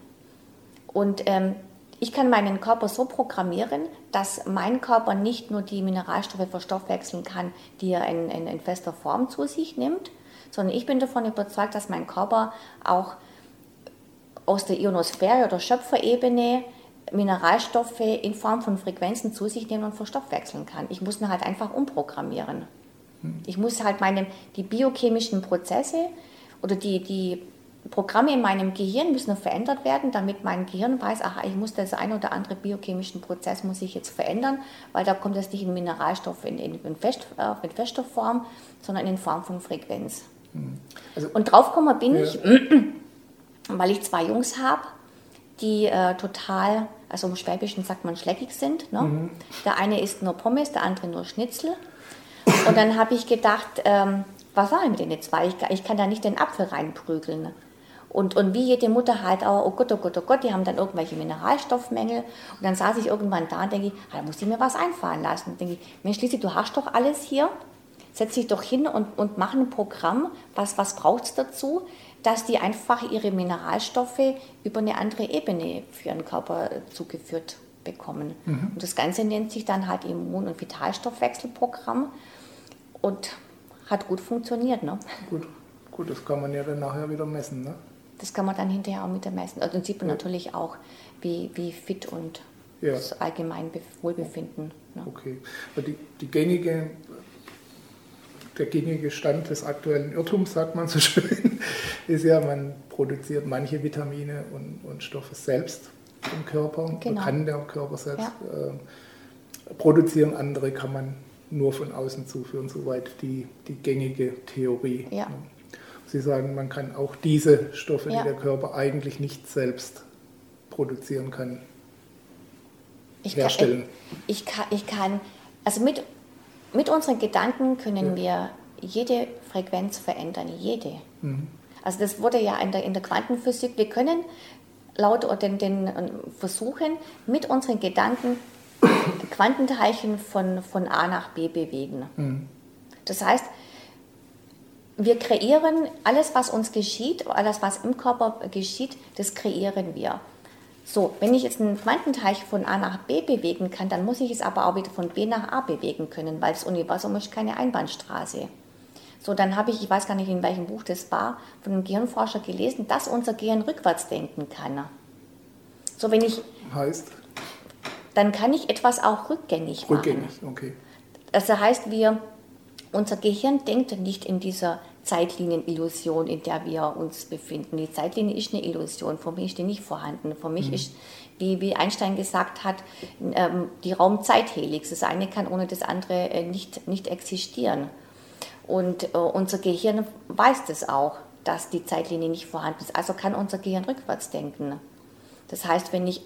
Und ähm, ich kann meinen Körper so programmieren, dass mein Körper nicht nur die Mineralstoffe verstoffwechseln kann, die er in, in, in fester Form zu sich nimmt, sondern ich bin davon überzeugt, dass mein Körper auch aus der Ionosphäre oder Schöpferebene Mineralstoffe in Form von Frequenzen zu sich nehmen und verstoffwechseln kann. Ich muss ihn halt einfach umprogrammieren. Ich muss halt meine, die biochemischen Prozesse oder die, die Programme in meinem Gehirn müssen verändert werden, damit mein Gehirn weiß, aha, ich muss das ein oder andere biochemischen Prozess muss ich jetzt verändern, weil da kommt es nicht in Mineralstoff in, in, in, Fest, äh, in fester Form, sondern in Form von Frequenz. Hm. Also, und draufgekommen bin ja. ich, weil ich zwei Jungs habe, die äh, total, also im Schwäbischen sagt man schleckig sind. Ne? Mhm. Der eine isst nur Pommes, der andere nur Schnitzel. Und dann habe ich gedacht, ähm, was war mit den zwei? Ich, ich, kann da nicht den Apfel reinprügeln. Und, und wie jede Mutter halt auch, oh Gott, oh Gott, oh Gott, die haben dann irgendwelche Mineralstoffmängel. Und dann saß ich irgendwann da und denke ich, ah, da muss ich mir was einfallen lassen. Und denke ich, Mensch, Lisi, du hast doch alles hier. Setz dich doch hin und, und mach ein Programm. Was, was braucht es dazu? Dass die einfach ihre Mineralstoffe über eine andere Ebene für ihren Körper zugeführt bekommen. Mhm. Und das Ganze nennt sich dann halt Immun- und Vitalstoffwechselprogramm und hat gut funktioniert. Ne? Gut. gut, das kann man ja dann nachher wieder messen. Ne? Das kann man dann hinterher auch wieder messen. Also dann sieht man ja. natürlich auch, wie, wie fit und ja. das allgemein Wohlbefinden. Ne? Okay. Die, die gängige, der gängige Stand des aktuellen Irrtums, sagt man so schön, ist ja, man produziert manche Vitamine und, und Stoffe selbst im Körper, genau. kann der Körper selbst ja. äh, produzieren, andere kann man nur von außen zuführen, soweit die, die gängige Theorie. Ja. Sie sagen, man kann auch diese Stoffe, ja. die der Körper eigentlich nicht selbst produzieren kann, ich herstellen. Kann, ich, kann, ich kann, also mit, mit unseren Gedanken können ja. wir jede Frequenz verändern, jede. Mhm. Also das wurde ja in der, in der Quantenphysik, wir können laut den, den Versuchen mit unseren Gedanken Quantenteilchen von, von A nach B bewegen. Mhm. Das heißt, wir kreieren alles, was uns geschieht, alles, was im Körper geschieht, das kreieren wir. So, wenn ich jetzt einen Quantenteilchen von A nach B bewegen kann, dann muss ich es aber auch wieder von B nach A bewegen können, weil das Universum ist keine Einbahnstraße. So, dann habe ich, ich weiß gar nicht, in welchem Buch das war, von einem Gehirnforscher gelesen, dass unser Gehirn rückwärts denken kann. So, wenn ich. Heißt? Dann kann ich etwas auch rückgängig machen. Rückgängig, okay. Das heißt, wir, unser Gehirn denkt nicht in dieser Zeitlinienillusion, in der wir uns befinden. Die Zeitlinie ist eine Illusion, für mich ist die nicht vorhanden. Für mich mhm. ist, wie, wie Einstein gesagt hat, ähm, die Raumzeithelix. Das eine kann ohne das andere äh, nicht, nicht existieren. Und äh, unser Gehirn weiß das auch, dass die Zeitlinie nicht vorhanden ist. Also kann unser Gehirn rückwärts denken. Das heißt, wenn ich,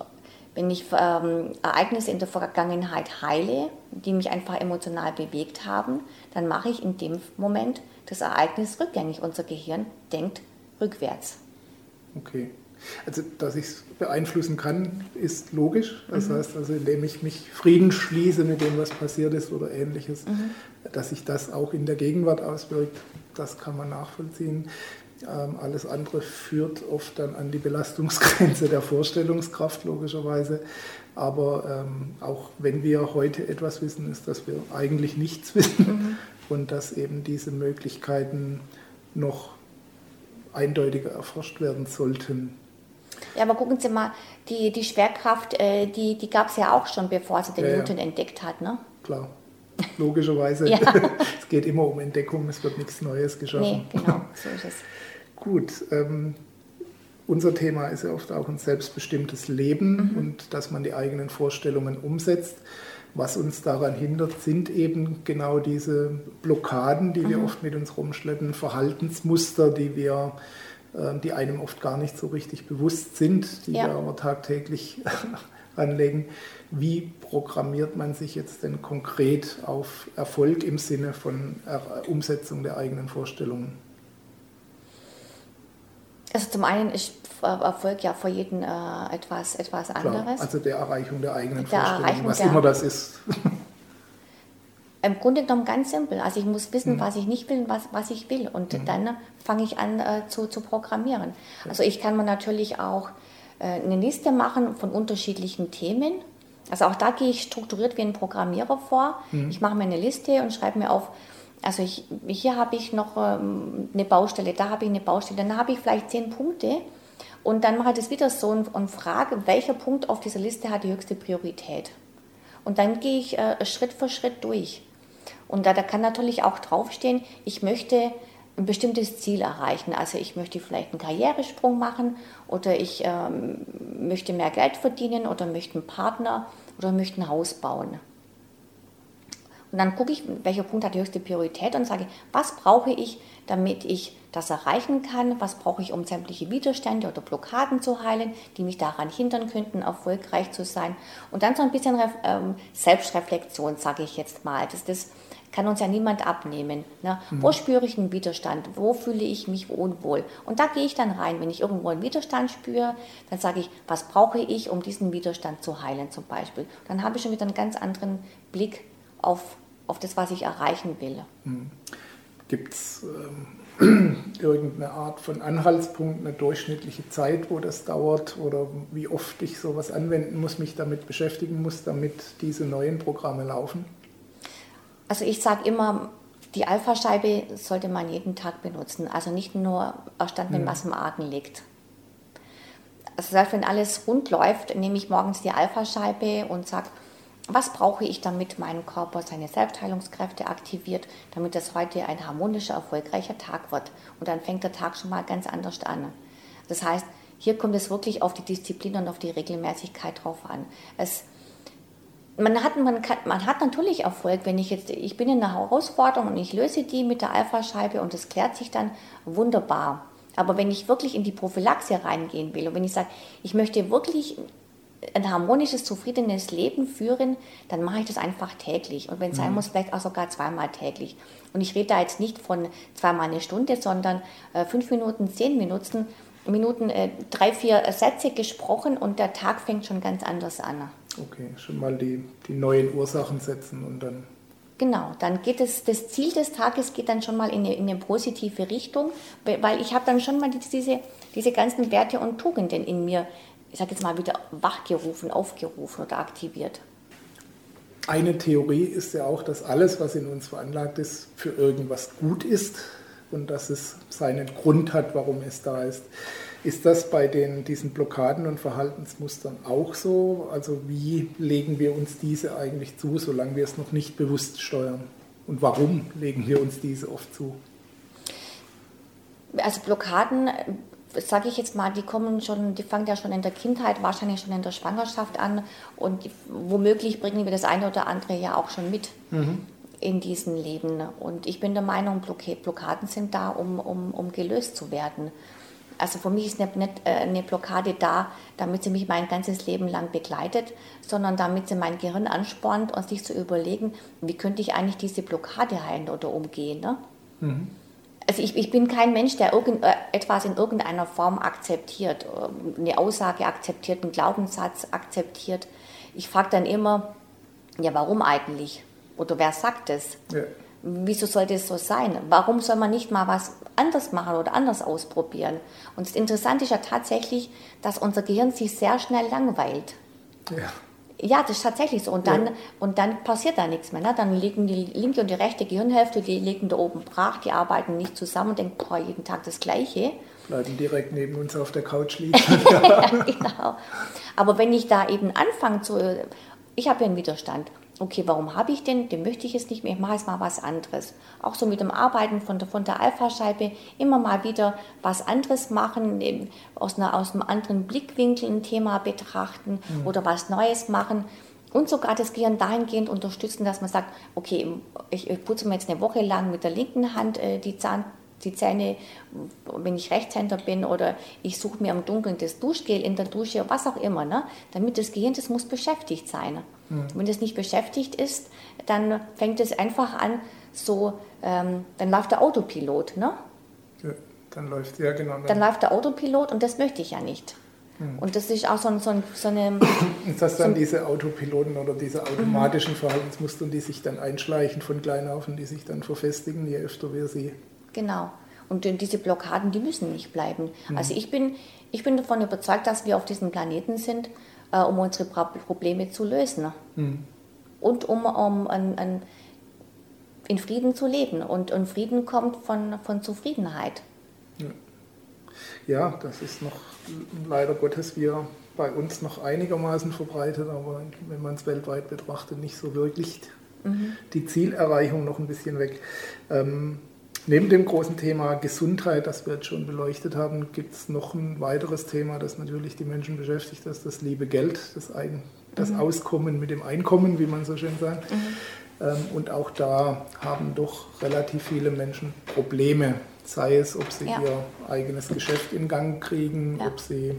wenn ich ähm, Ereignisse in der Vergangenheit heile, die mich einfach emotional bewegt haben, dann mache ich in dem Moment das Ereignis rückgängig. Unser Gehirn denkt rückwärts. Okay. Also, dass ich es beeinflussen kann, ist logisch. Das mhm. heißt, also, indem ich mich Frieden schließe mit dem, was passiert ist oder ähnliches, mhm. dass sich das auch in der Gegenwart auswirkt, das kann man nachvollziehen. Ähm, alles andere führt oft dann an die Belastungsgrenze der Vorstellungskraft, logischerweise. Aber ähm, auch wenn wir heute etwas wissen, ist, dass wir eigentlich nichts wissen mhm. Und dass eben diese Möglichkeiten noch eindeutiger erforscht werden sollten. Ja, aber gucken Sie mal, die, die Schwerkraft, äh, die, die gab es ja auch schon, bevor sie den ja, Newton ja. entdeckt hat, ne? Klar, logischerweise. es geht immer um Entdeckung, es wird nichts Neues geschaffen. Nee, genau, so ist es. Gut, ähm, unser Thema ist ja oft auch ein selbstbestimmtes Leben mhm. und dass man die eigenen Vorstellungen umsetzt. Was uns daran hindert, sind eben genau diese Blockaden, die mhm. wir oft mit uns rumschleppen, Verhaltensmuster, die wir, äh, die einem oft gar nicht so richtig bewusst sind, die ja. wir aber tagtäglich anlegen. Wie programmiert man sich jetzt denn konkret auf Erfolg im Sinne von Umsetzung der eigenen Vorstellungen? Also zum einen ist Erfolg ja für jeden äh, etwas, etwas anderes. Klar, also der Erreichung der eigenen der Vorstellung, Erreichung was der, immer das ist. Im Grunde genommen ganz simpel. Also ich muss wissen, mhm. was ich nicht will und was, was ich will. Und mhm. dann fange ich an äh, zu, zu programmieren. Also ich kann mir natürlich auch äh, eine Liste machen von unterschiedlichen Themen. Also auch da gehe ich strukturiert wie ein Programmierer vor. Mhm. Ich mache mir eine Liste und schreibe mir auf, also ich, hier habe ich noch ähm, eine Baustelle, da habe ich eine Baustelle, dann habe ich vielleicht zehn Punkte und dann mache ich das wieder so und, frage, welcher Punkt auf dieser Liste hat die höchste Priorität. Und dann gehe ich äh, Schritt für Schritt durch. Und da, da kann natürlich auch draufstehen, ich möchte ein bestimmtes Ziel erreichen. Also ich möchte vielleicht einen Karrieresprung machen oder ich ähm, möchte mehr Geld verdienen oder möchte einen Partner oder möchte ein Haus bauen. Und dann gucke ich, welcher Punkt hat die höchste Priorität und sage, was brauche ich, damit ich das erreichen kann? Was brauche ich, um sämtliche Widerstände oder Blockaden zu heilen, die mich daran hindern könnten, erfolgreich zu sein? Und dann so ein bisschen ähm, Selbstreflexion, sage ich jetzt mal. Das, das kann uns ja niemand abnehmen. Ne? Mhm. Wo spüre ich einen Widerstand? Wo fühle ich mich unwohl? Und da gehe ich dann rein. Wenn ich irgendwo einen Widerstand spüre, dann sage ich, was brauche ich, um diesen Widerstand zu heilen zum Beispiel. Dann habe ich schon wieder einen ganz anderen Blick auf, auf das, was ich erreichen will. Mhm. Gibt es ähm, irgendeine Art von Anhaltspunkt, eine durchschnittliche Zeit, wo das dauert oder wie oft ich sowas anwenden muss, mich damit beschäftigen muss, damit diese neuen Programme laufen? Also ich sage immer, die Alpha-Scheibe sollte man jeden Tag benutzen. Also nicht nur erstanden, wenn mhm. was im Argen liegt. Also wenn alles rund läuft, nehme ich morgens die Alpha-Scheibe und sage, was brauche ich, damit mein Körper seine Selbstheilungskräfte aktiviert, damit das heute ein harmonischer, erfolgreicher Tag wird. Und dann fängt der Tag schon mal ganz anders an. Das heißt, hier kommt es wirklich auf die Disziplin und auf die Regelmäßigkeit drauf an. Es, man, hat, man, kann, man hat natürlich Erfolg, wenn ich jetzt, ich bin in einer Herausforderung und ich löse die mit der Alpha-Scheibe und es klärt sich dann wunderbar. Aber wenn ich wirklich in die Prophylaxe reingehen will und wenn ich sage, ich möchte wirklich ein harmonisches, zufriedenes Leben führen, dann mache ich das einfach täglich. Und wenn es sein mhm. muss, vielleicht auch sogar zweimal täglich. Und ich rede da jetzt nicht von zweimal eine Stunde, sondern äh, fünf Minuten, zehn Minuten, Minuten, äh, drei, vier Sätze gesprochen und der Tag fängt schon ganz anders an. Okay, schon mal die, die neuen Ursachen setzen und dann. Genau, dann geht es, das Ziel des Tages geht dann schon mal in eine, in eine positive Richtung, weil ich habe dann schon mal diese, diese ganzen Werte und Tugenden in mir ich sage jetzt mal, wieder wachgerufen, aufgerufen oder aktiviert. Eine Theorie ist ja auch, dass alles, was in uns veranlagt ist, für irgendwas gut ist und dass es seinen Grund hat, warum es da ist. Ist das bei den, diesen Blockaden und Verhaltensmustern auch so? Also wie legen wir uns diese eigentlich zu, solange wir es noch nicht bewusst steuern? Und warum legen wir uns diese oft zu? Also Blockaden, sage ich jetzt mal, die kommen schon, die fangen ja schon in der Kindheit, wahrscheinlich schon in der Schwangerschaft an und die, womöglich bringen wir das eine oder andere ja auch schon mit. Mhm. In diesem Leben. Und ich bin der Meinung, Blockaden sind da, um, um, um gelöst zu werden. Also für mich ist nicht, nicht äh, eine Blockade da, damit sie mich mein ganzes Leben lang begleitet, sondern damit sie mein Gehirn anspornt und sich zu überlegen, wie könnte ich eigentlich diese Blockade heilen oder umgehen. Ne? Mhm. Also ich, ich, bin kein Mensch, der irgendetwas äh, in irgendeiner Form akzeptiert, äh, eine Aussage akzeptiert, einen Glaubenssatz akzeptiert. Ich frage dann immer, ja, warum eigentlich? Oder wer sagt es? Ja. Wieso sollte es so sein? Warum soll man nicht mal was anders machen oder anders ausprobieren? Und das Interessante ist ja tatsächlich, dass unser Gehirn sich sehr schnell langweilt. Ja. Ja, das ist tatsächlich so. Und dann, ja. und dann passiert da nichts mehr. Ne? Dann liegen die linke und die rechte Gehirnhälfte, die liegen da oben brach, die arbeiten nicht zusammen und denken, boah, jeden Tag das Gleiche. Bleiben direkt neben uns auf der Couch liegen. ja, genau. Aber wenn ich da eben anfange zu, ich habe ja einen Widerstand okay, warum habe ich den? Den möchte ich jetzt nicht mehr, ich mache jetzt mal was anderes. Auch so mit dem Arbeiten von der, von der Alpha-Scheibe immer mal wieder was anderes machen, aus, einer, aus einem anderen Blickwinkel ein Thema betrachten mhm. oder was Neues machen. Und sogar das Gehirn dahingehend unterstützen, dass man sagt, okay, ich putze mir jetzt eine Woche lang mit der linken Hand äh, die Zahn, die Zähne, wenn ich Rechtshänder bin oder ich suche mir im Dunkeln das Duschgel in der Dusche, was auch immer, ne? damit das Gehirn, das muss beschäftigt sein. Mhm. Wenn es nicht beschäftigt ist, dann fängt es einfach an, so, ähm, dann läuft der Autopilot. Ne? Ja, dann läuft, ja genau. Dann, dann läuft der Autopilot und das möchte ich ja nicht. Mhm. Und das ist auch so, so, so eine. Ist das dann so diese Autopiloten oder diese automatischen mhm. Verhaltensmuster, die sich dann einschleichen von klein auf und die sich dann verfestigen, je öfter wir sie. Genau. Und diese Blockaden, die müssen nicht bleiben. Mhm. Also ich bin, ich bin davon überzeugt, dass wir auf diesem Planeten sind, äh, um unsere Probleme zu lösen. Mhm. Und um, um an, an, in Frieden zu leben. Und, und Frieden kommt von, von Zufriedenheit. Ja. ja, das ist noch leider Gottes wir bei uns noch einigermaßen verbreitet, aber wenn man es weltweit betrachtet, nicht so wirklich mhm. die Zielerreichung noch ein bisschen weg. Ähm, Neben dem großen Thema Gesundheit, das wir jetzt schon beleuchtet haben, gibt es noch ein weiteres Thema, das natürlich die Menschen beschäftigt, das ist das liebe Geld, das, Ein das mhm. Auskommen mit dem Einkommen, wie man so schön sagt. Mhm. Ähm, und auch da haben doch relativ viele Menschen Probleme, sei es, ob sie ja. ihr eigenes Geschäft in Gang kriegen, ja. ob sie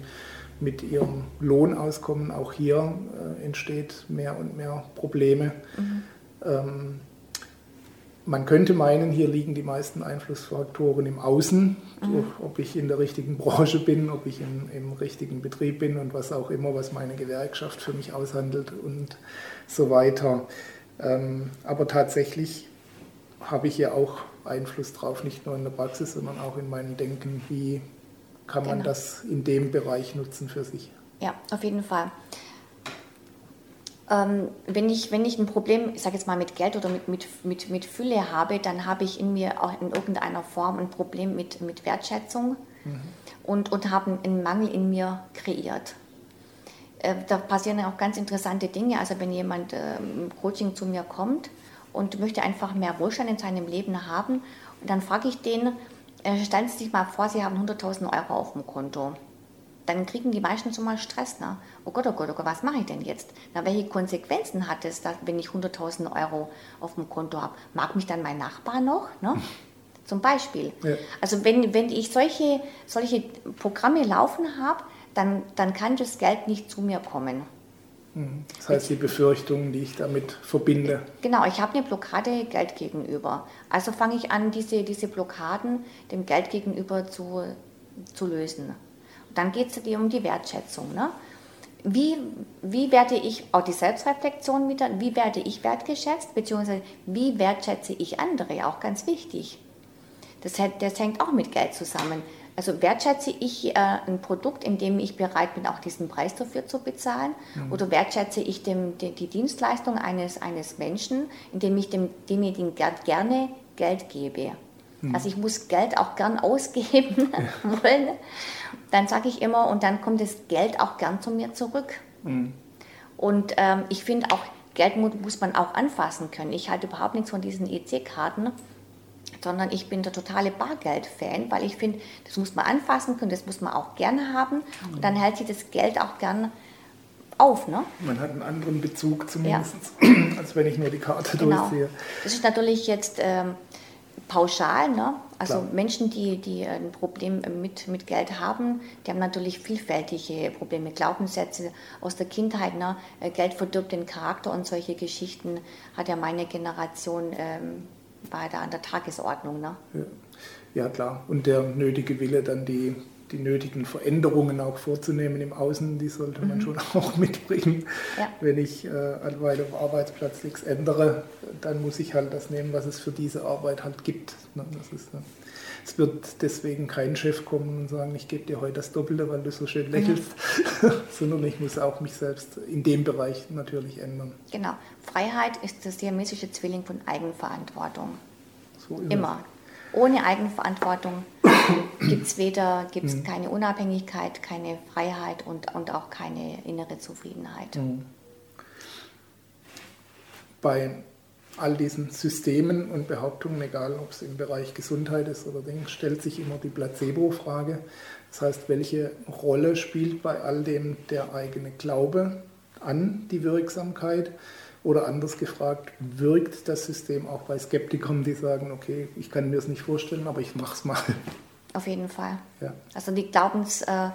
mit ihrem Lohn auskommen. Auch hier äh, entsteht mehr und mehr Probleme. Mhm. Ähm, man könnte meinen, hier liegen die meisten Einflussfaktoren im Außen, mhm. ob ich in der richtigen Branche bin, ob ich in, im richtigen Betrieb bin und was auch immer, was meine Gewerkschaft für mich aushandelt und so weiter. Ähm, aber tatsächlich habe ich hier auch Einfluss drauf, nicht nur in der Praxis, sondern auch in meinem Denken. Wie kann man genau. das in dem Bereich nutzen für sich? Ja, auf jeden Fall. Ähm, wenn, ich, wenn ich ein Problem, ich sage jetzt mal mit Geld oder mit, mit, mit, mit Fülle habe, dann habe ich in mir auch in irgendeiner Form ein Problem mit, mit Wertschätzung mhm. und, und habe einen Mangel in mir kreiert. Äh, da passieren auch ganz interessante Dinge. Also wenn jemand äh, im Coaching zu mir kommt und möchte einfach mehr Wohlstand in seinem Leben haben, dann frage ich den, äh, stellen Sie sich mal vor, Sie haben 100.000 Euro auf dem Konto dann kriegen die meisten schon mal Stress. Ne? Oh Gott, oh Gott, oh Gott, was mache ich denn jetzt? Na, welche Konsequenzen hat es, dass, wenn ich 100.000 Euro auf dem Konto habe? Mag mich dann mein Nachbar noch? Ne? Zum Beispiel. Ja. Also wenn, wenn ich solche, solche Programme laufen habe, dann, dann kann das Geld nicht zu mir kommen. Mhm. Das heißt, die Befürchtungen, die ich damit verbinde. Genau, ich habe eine Blockade Geld gegenüber. Also fange ich an, diese, diese Blockaden dem Geld gegenüber zu, zu lösen. Dann geht es dir um die Wertschätzung. Ne? Wie, wie werde ich, auch die Selbstreflexion wieder, wie werde ich wertgeschätzt, beziehungsweise wie wertschätze ich andere, auch ganz wichtig. Das, das hängt auch mit Geld zusammen. Also wertschätze ich äh, ein Produkt, in dem ich bereit bin, auch diesen Preis dafür zu bezahlen? Mhm. Oder wertschätze ich dem, die, die, Dienstleistung eines, eines Menschen, indem ich dem, demjenigen gerne Geld gebe? Mhm. Also ich muss Geld auch gern ausgeben wollen. Dann sage ich immer, und dann kommt das Geld auch gern zu mir zurück. Mhm. Und ähm, ich finde auch, Geld muss man auch anfassen können. Ich halte überhaupt nichts von diesen EC-Karten. sondern ich bin der totale Bargeld-Fan, weil ich finde, das muss man anfassen können, das muss man auch gerne haben und dann hält sich das Geld auch gern auf. Ne? Man hat einen anderen Bezug zumindest, ja. als wenn ich nur die Karte genau. durchsehe. Das ist natürlich jetzt ähm, pauschal. Ne? Also Klar. Menschen, die, die ein Problem mit, mit Geld haben, die haben natürlich vielfältige Probleme, Glaubenssätze aus der Kindheit. Ne? Äh, Geld verdirbt den Charakter und solche Geschichten hat ja meine Generation ähm, war da an der Tagesordnung. Ne? Ja. ja, klar. Und der nötige Wille, dann die die nötigen Veränderungen auch vorzunehmen im Außen, die sollte man mhm. schon auch mitbringen. Ja. Wenn ich äh, weil am Arbeitsplatz nichts ändere, dann muss ich halt das nehmen, was es für diese Arbeit halt gibt. Ne? Das ist, äh, es wird deswegen kein Chef kommen und sagen, ich gebe dir heute das Doppelte, weil du so schön lächelst, mhm. sondern ich muss auch mich selbst in dem Bereich natürlich ändern. Genau. Freiheit ist der siamesische Zwilling von Eigenverantwortung. So Immer. Ohne Eigenverantwortung gibt es weder gibt's mhm. keine Unabhängigkeit, keine Freiheit und, und auch keine innere Zufriedenheit. Mhm. Bei all diesen Systemen und Behauptungen, egal ob es im Bereich Gesundheit ist oder Ding, stellt sich immer die Placebo-Frage. Das heißt, welche Rolle spielt bei all dem der eigene Glaube an die Wirksamkeit? Oder anders gefragt, wirkt das System auch bei Skeptikern, die sagen, okay, ich kann mir es nicht vorstellen, aber ich mache es mal? Auf jeden Fall. Ja. Also die Glaubensfrage,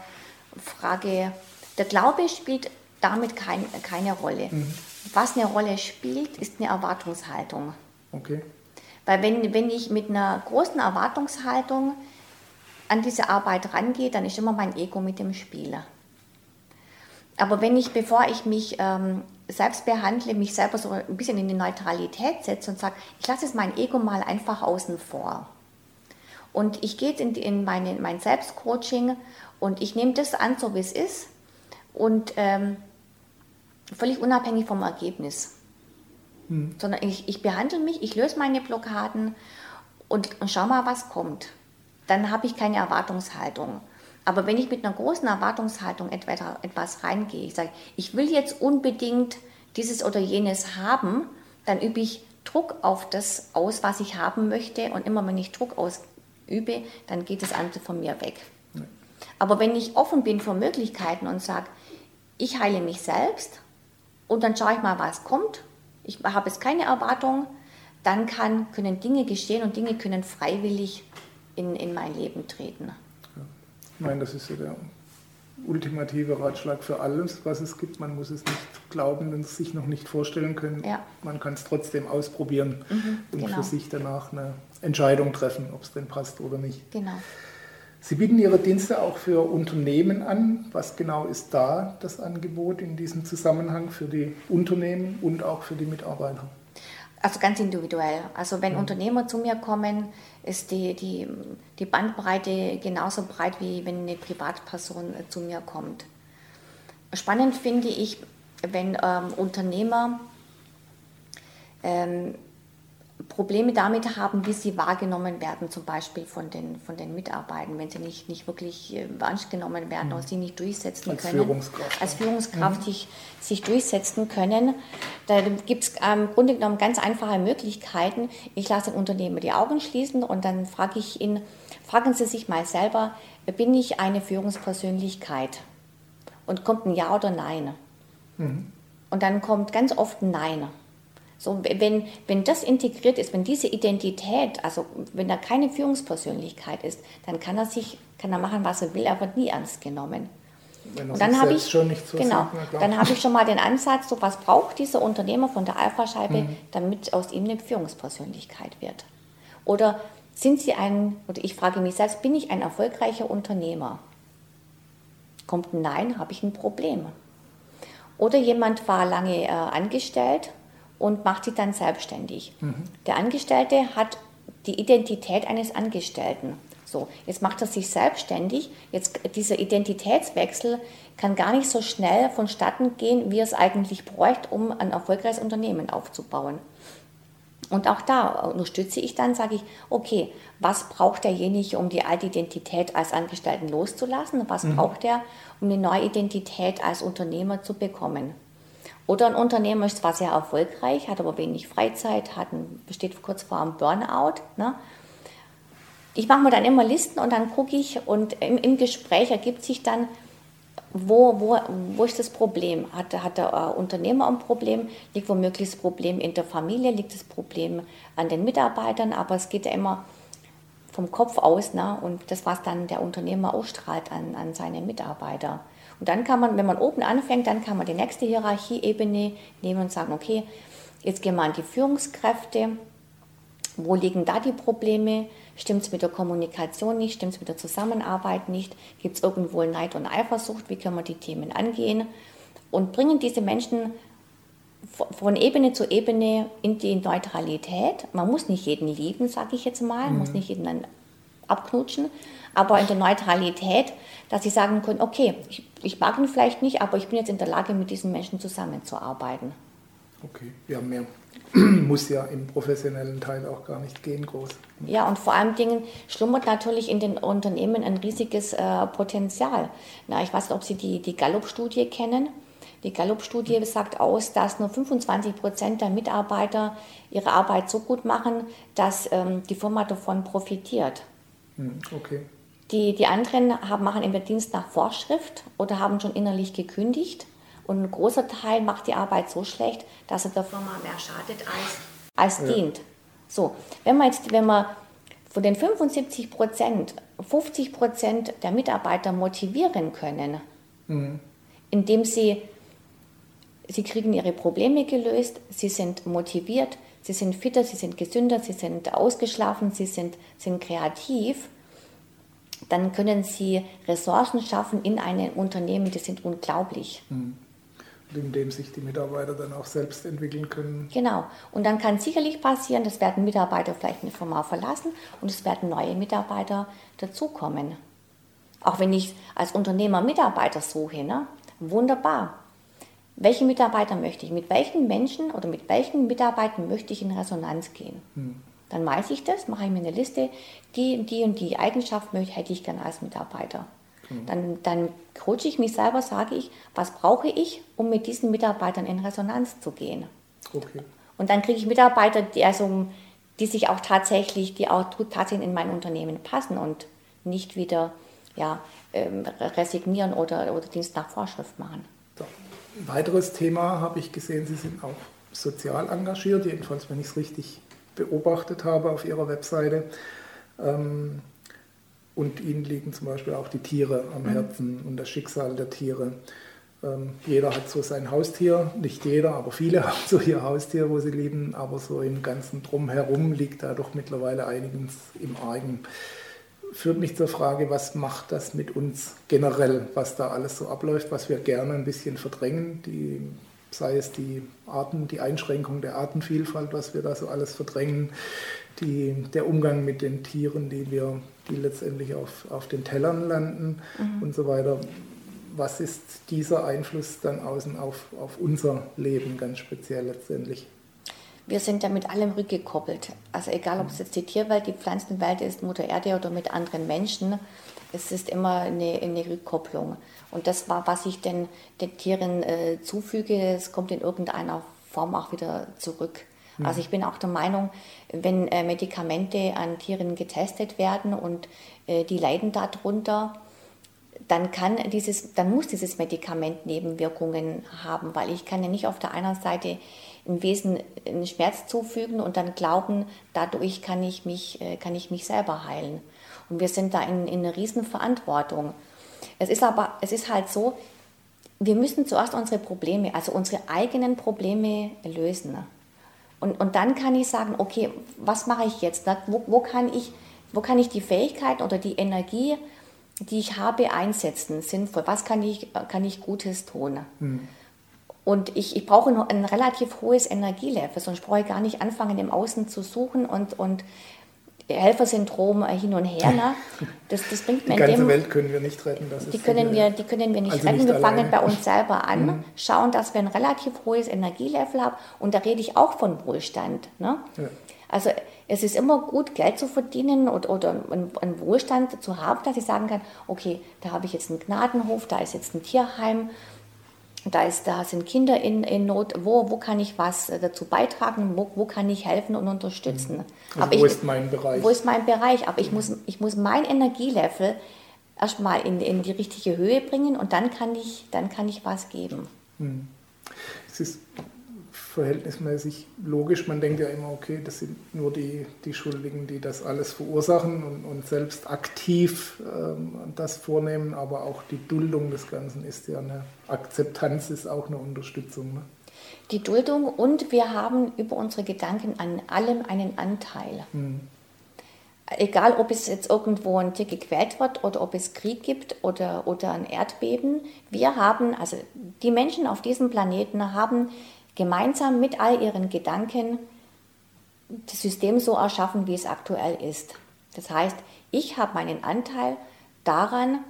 der Glaube spielt damit kein, keine Rolle. Mhm. Was eine Rolle spielt, ist eine Erwartungshaltung. Okay. Weil wenn, wenn ich mit einer großen Erwartungshaltung an diese Arbeit rangehe, dann ist immer mein Ego mit dem Spiel. Aber wenn ich, bevor ich mich ähm, selbst behandle, mich selber so ein bisschen in die Neutralität setze und sage, ich lasse jetzt mein Ego mal einfach außen vor. Und ich gehe jetzt in, in meine, mein Selbstcoaching und ich nehme das an, so wie es ist und ähm, völlig unabhängig vom Ergebnis. Hm. Sondern ich, ich behandle mich, ich löse meine Blockaden und, und schau mal, was kommt. Dann habe ich keine Erwartungshaltung. Aber wenn ich mit einer großen Erwartungshaltung etwas reingehe, ich sage, ich will jetzt unbedingt dieses oder jenes haben, dann übe ich Druck auf das aus, was ich haben möchte. Und immer wenn ich Druck ausübe, dann geht das andere von mir weg. Ja. Aber wenn ich offen bin für Möglichkeiten und sage, ich heile mich selbst und dann schaue ich mal, was kommt, ich habe jetzt keine Erwartung, dann kann, können Dinge geschehen und Dinge können freiwillig in, in mein Leben treten. Ich meine, das ist so der ultimative Ratschlag für alles, was es gibt. Man muss es nicht glauben und sich noch nicht vorstellen können. Ja. Man kann es trotzdem ausprobieren mhm, und genau. für sich danach eine Entscheidung treffen, ob es denn passt oder nicht. Genau. Sie bieten Ihre Dienste auch für Unternehmen an. Was genau ist da das Angebot in diesem Zusammenhang für die Unternehmen und auch für die Mitarbeiter? Also ganz individuell. Also wenn ja. Unternehmer zu mir kommen, ist die, die, die Bandbreite genauso breit, wie wenn eine Privatperson zu mir kommt. Spannend finde ich, wenn ähm, Unternehmer ähm, Probleme damit haben, wie sie wahrgenommen werden, zum Beispiel von den, von den Mitarbeitern, wenn sie nicht, nicht wirklich äh, ernst genommen werden mhm. oder sie nicht durchsetzen als können. Führungskraft. Als Führungskraft mhm. sich, sich durchsetzen können. Da gibt es ähm, im Grunde genommen ganz einfache Möglichkeiten. Ich lasse den Unternehmer die Augen schließen und dann frage ich ihn, fragen Sie sich mal selber, bin ich eine Führungspersönlichkeit? Und kommt ein Ja oder Nein? Mhm. Und dann kommt ganz oft ein Nein. So, wenn, wenn das integriert ist, wenn diese Identität, also wenn er keine Führungspersönlichkeit ist, dann kann er sich, kann er machen, was er will, er wird nie ernst genommen. Und dann habe ich schon nicht so genau, sieht, dann habe ich schon mal den Ansatz, so was braucht dieser Unternehmer von der Alpha-Scheibe, mhm. damit aus ihm eine Führungspersönlichkeit wird. Oder sind Sie ein, oder ich frage mich selbst, bin ich ein erfolgreicher Unternehmer? Kommt ein Nein, habe ich ein Problem. Oder jemand war lange äh, angestellt und macht sich dann selbstständig. Mhm. Der Angestellte hat die Identität eines Angestellten. So, jetzt macht er sich selbstständig. Jetzt dieser Identitätswechsel kann gar nicht so schnell vonstatten gehen, wie er es eigentlich bräuchte, um ein erfolgreiches Unternehmen aufzubauen. Und auch da unterstütze ich dann, sage ich, okay, was braucht derjenige, um die alte Identität als Angestellten loszulassen? Was mhm. braucht er, um eine neue Identität als Unternehmer zu bekommen? Oder ein Unternehmer ist zwar sehr erfolgreich, hat aber wenig Freizeit, hat ein, besteht kurz vor einem Burnout. Ne? ich mache mir dann immer Listen und dann gucke ich und im, im, Gespräch ergibt sich dann, wo, wo, wo ist das Problem? Hat, hat der äh, Unternehmer ein Problem? Liegt womöglich das Problem in der Familie? Liegt das Problem an den Mitarbeitern? Aber es geht ja immer vom Kopf aus ne? und das, was dann der Unternehmer ausstrahlt an, an seine Mitarbeiter. Und dann kann man, wenn man oben anfängt, dann kann man die nächste Hierarchieebene nehmen und sagen, okay, jetzt gehen wir an die Führungskräfte. Wo liegen da die Probleme? Stimmt es mit der Kommunikation nicht? Stimmt es mit der Zusammenarbeit nicht? Gibt es irgendwo Neid und Eifersucht? Wie können wir die Themen angehen? Und bringen diese Menschen von Ebene zu Ebene in die Neutralität. Man muss nicht jeden lieben, sage ich jetzt mal, mhm. muss nicht jeden dann abknutschen, aber in der Neutralität, dass sie sagen können, okay, ich, ich mag ihn vielleicht nicht, aber ich bin jetzt in der Lage, mit diesen Menschen zusammenzuarbeiten. Okay, ja, mehr muss ja im professionellen Teil auch gar nicht gehen, groß. Ja, und vor allen Dingen schlummert natürlich in den Unternehmen ein riesiges äh, Potenzial. Na, ich weiß nicht, ob Sie die, die Gallup-Studie kennen. Die Gallup-Studie sagt aus, dass nur 25 Prozent der Mitarbeiter ihre Arbeit so gut machen, dass ähm, die Firma davon profitiert. Hm, okay. Die, die anderen haben, machen entweder Dienst nach Vorschrift oder haben schon innerlich gekündigt. Und ein großer Teil macht die Arbeit so schlecht, dass er der Firma mehr schadet als, als ja. dient. So, wenn man jetzt, wenn man von den 75 Prozent 50 Prozent der Mitarbeiter motivieren können, mhm. indem sie, sie kriegen ihre Probleme gelöst, sie sind motiviert, sie sind fitter, sie sind gesünder, sie sind ausgeschlafen, sie sind, sind kreativ, dann können sie Ressourcen schaffen in einem Unternehmen, die sind unglaublich. Mhm in dem sich die Mitarbeiter dann auch selbst entwickeln können. Genau. Und dann kann sicherlich passieren, dass werden Mitarbeiter vielleicht eine Firma verlassen und es werden neue Mitarbeiter dazukommen. Auch wenn ich als Unternehmer Mitarbeiter suche, ne? wunderbar. Welche Mitarbeiter möchte ich? Mit welchen Menschen oder mit welchen Mitarbeitern möchte ich in Resonanz gehen? Hm. Dann weiß ich das, mache ich mir eine Liste, die, die und die Eigenschaft möchte, hätte ich gerne als Mitarbeiter. Mhm. Dann, dann coache ich mich selber, sage ich, was brauche ich, um mit diesen Mitarbeitern in Resonanz zu gehen. Okay. Und dann kriege ich Mitarbeiter, die, also, die sich auch tatsächlich, die auch tatsächlich in mein Unternehmen passen und nicht wieder ja, ähm, resignieren oder, oder Dienst nach Vorschrift machen. So. Ein weiteres Thema habe ich gesehen, Sie sind auch sozial engagiert, jedenfalls wenn ich es richtig beobachtet habe auf Ihrer Webseite. Ähm, und ihnen liegen zum Beispiel auch die Tiere am mhm. Herzen und das Schicksal der Tiere. Ähm, jeder hat so sein Haustier, nicht jeder, aber viele haben so ihr Haustier, wo sie lieben, aber so im ganzen Drumherum liegt da doch mittlerweile einiges im Argen. Führt mich zur Frage, was macht das mit uns generell, was da alles so abläuft, was wir gerne ein bisschen verdrängen, die, sei es die Arten, die Einschränkung der Artenvielfalt, was wir da so alles verdrängen, die, der Umgang mit den Tieren, die wir, die letztendlich auf, auf den Tellern landen mhm. und so weiter. Was ist dieser Einfluss dann außen auf, auf unser Leben ganz speziell letztendlich? Wir sind ja mit allem rückgekoppelt. Also egal, ob es jetzt die Tierwelt, die Pflanzenwelt ist, Mutter Erde oder mit anderen Menschen, es ist immer eine, eine Rückkopplung. Und das war, was ich den, den Tieren äh, zufüge, es kommt in irgendeiner Form auch wieder zurück. Mhm. Also ich bin auch der Meinung, wenn äh, Medikamente an Tieren getestet werden und äh, die leiden darunter, dann kann dieses, dann muss dieses Medikament Nebenwirkungen haben, weil ich kann ja nicht auf der einen Seite ein Wesen einen Schmerz zufügen und dann glauben, dadurch kann ich mich, äh, kann ich mich selber heilen. Und wir sind da in, in einer riesen Verantwortung. Es ist aber, es ist halt so, wir müssen zuerst unsere Probleme, also unsere eigenen Probleme lösen. Und, und dann kann ich sagen, okay, was mache ich jetzt? Wo, wo, kann ich, wo kann ich die Fähigkeiten oder die Energie, die ich habe, einsetzen, sinnvoll? Was kann ich, kann ich Gutes tun? Mhm. Und ich, ich brauche ein relativ hohes Energielevel, sonst brauche ich gar nicht anfangen, im Außen zu suchen und, und Helfersyndrom hin und her. Ne? Das, das bringt die ganze dem, Welt können wir nicht retten. die, können wir, die können wir nicht also retten. Nicht wir fangen bei uns selber an, mhm. schauen, dass wir ein relativ hohes Energielevel haben. Und da rede ich auch von Wohlstand. Ne? Ja. Also es ist immer gut, Geld zu verdienen oder, oder einen, einen, Wohlstand zu haben, dass ich sagen kann, okay, da habe ich jetzt einen Gnadenhof, da ist jetzt ein Tierheim. Da, ist, da sind Kinder in, in Not, wo, wo kann ich was dazu beitragen, wo, wo kann ich helfen und unterstützen. Mhm. Also Aber wo ich, ist mein Bereich? Wo ist mein Bereich? Aber ich muss, ich muss mein Energielevel erstmal in, in die richtige Höhe bringen und dann kann ich, dann kann ich was geben. Mhm. Es ist verhältnismäßig logisch. Man denkt ja immer, okay, das sind nur die, die Schuldigen, die das alles verursachen und, und selbst aktiv ähm, das vornehmen, aber auch die Duldung des Ganzen ist ja eine Akzeptanz, ist auch eine Unterstützung. Ne? Die Duldung und wir haben über unsere Gedanken an allem einen Anteil. Hm. Egal, ob es jetzt irgendwo ein Tier gequält wird oder ob es Krieg gibt oder, oder ein Erdbeben, wir haben, also die Menschen auf diesem Planeten haben gemeinsam mit all ihren Gedanken das System so erschaffen, wie es aktuell ist. Das heißt, ich habe meinen Anteil daran,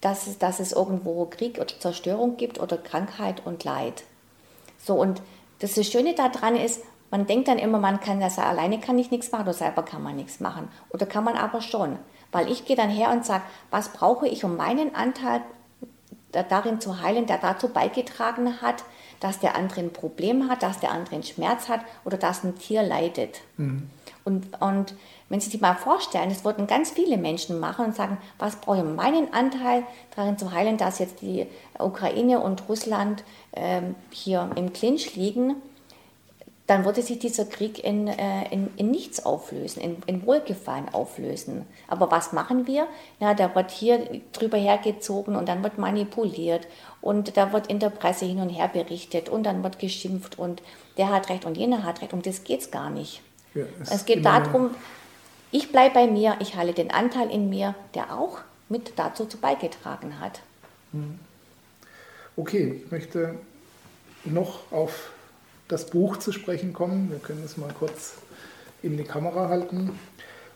dass es, dass es irgendwo Krieg oder Zerstörung gibt oder Krankheit und Leid. So, und das Schöne daran ist, man denkt dann immer, man kann das alleine kann ich nichts machen oder selber kann man nichts machen. Oder kann man aber schon. Weil ich gehe dann her und sage, was brauche ich, um meinen Anteil darin zu heilen, der dazu beigetragen hat, dass der andere ein Problem hat, dass der andere einen Schmerz hat oder dass ein Tier leidet. Mhm. Und, und wenn Sie sich mal vorstellen, das würden ganz viele Menschen machen und sagen, was brauche ich meinen Anteil darin zu heilen, dass jetzt die Ukraine und Russland ähm, hier im Clinch liegen, dann würde sich dieser Krieg in, äh, in, in nichts auflösen, in, in, Wohlgefallen auflösen. Aber was machen wir? Ja, da wird hier drüber hergezogen und dann wird manipuliert und da wird in der Presse hin und her berichtet und dann wird geschimpft und der hat recht und jener hat recht. Um das geht es gar nicht. Ja, es, es geht darum, ich bleibe bei mir, ich halte den Anteil in mir, der auch mit dazu beigetragen hat. Hm. Okay, ich möchte noch auf das Buch zu sprechen kommen. Wir können es mal kurz in die Kamera halten.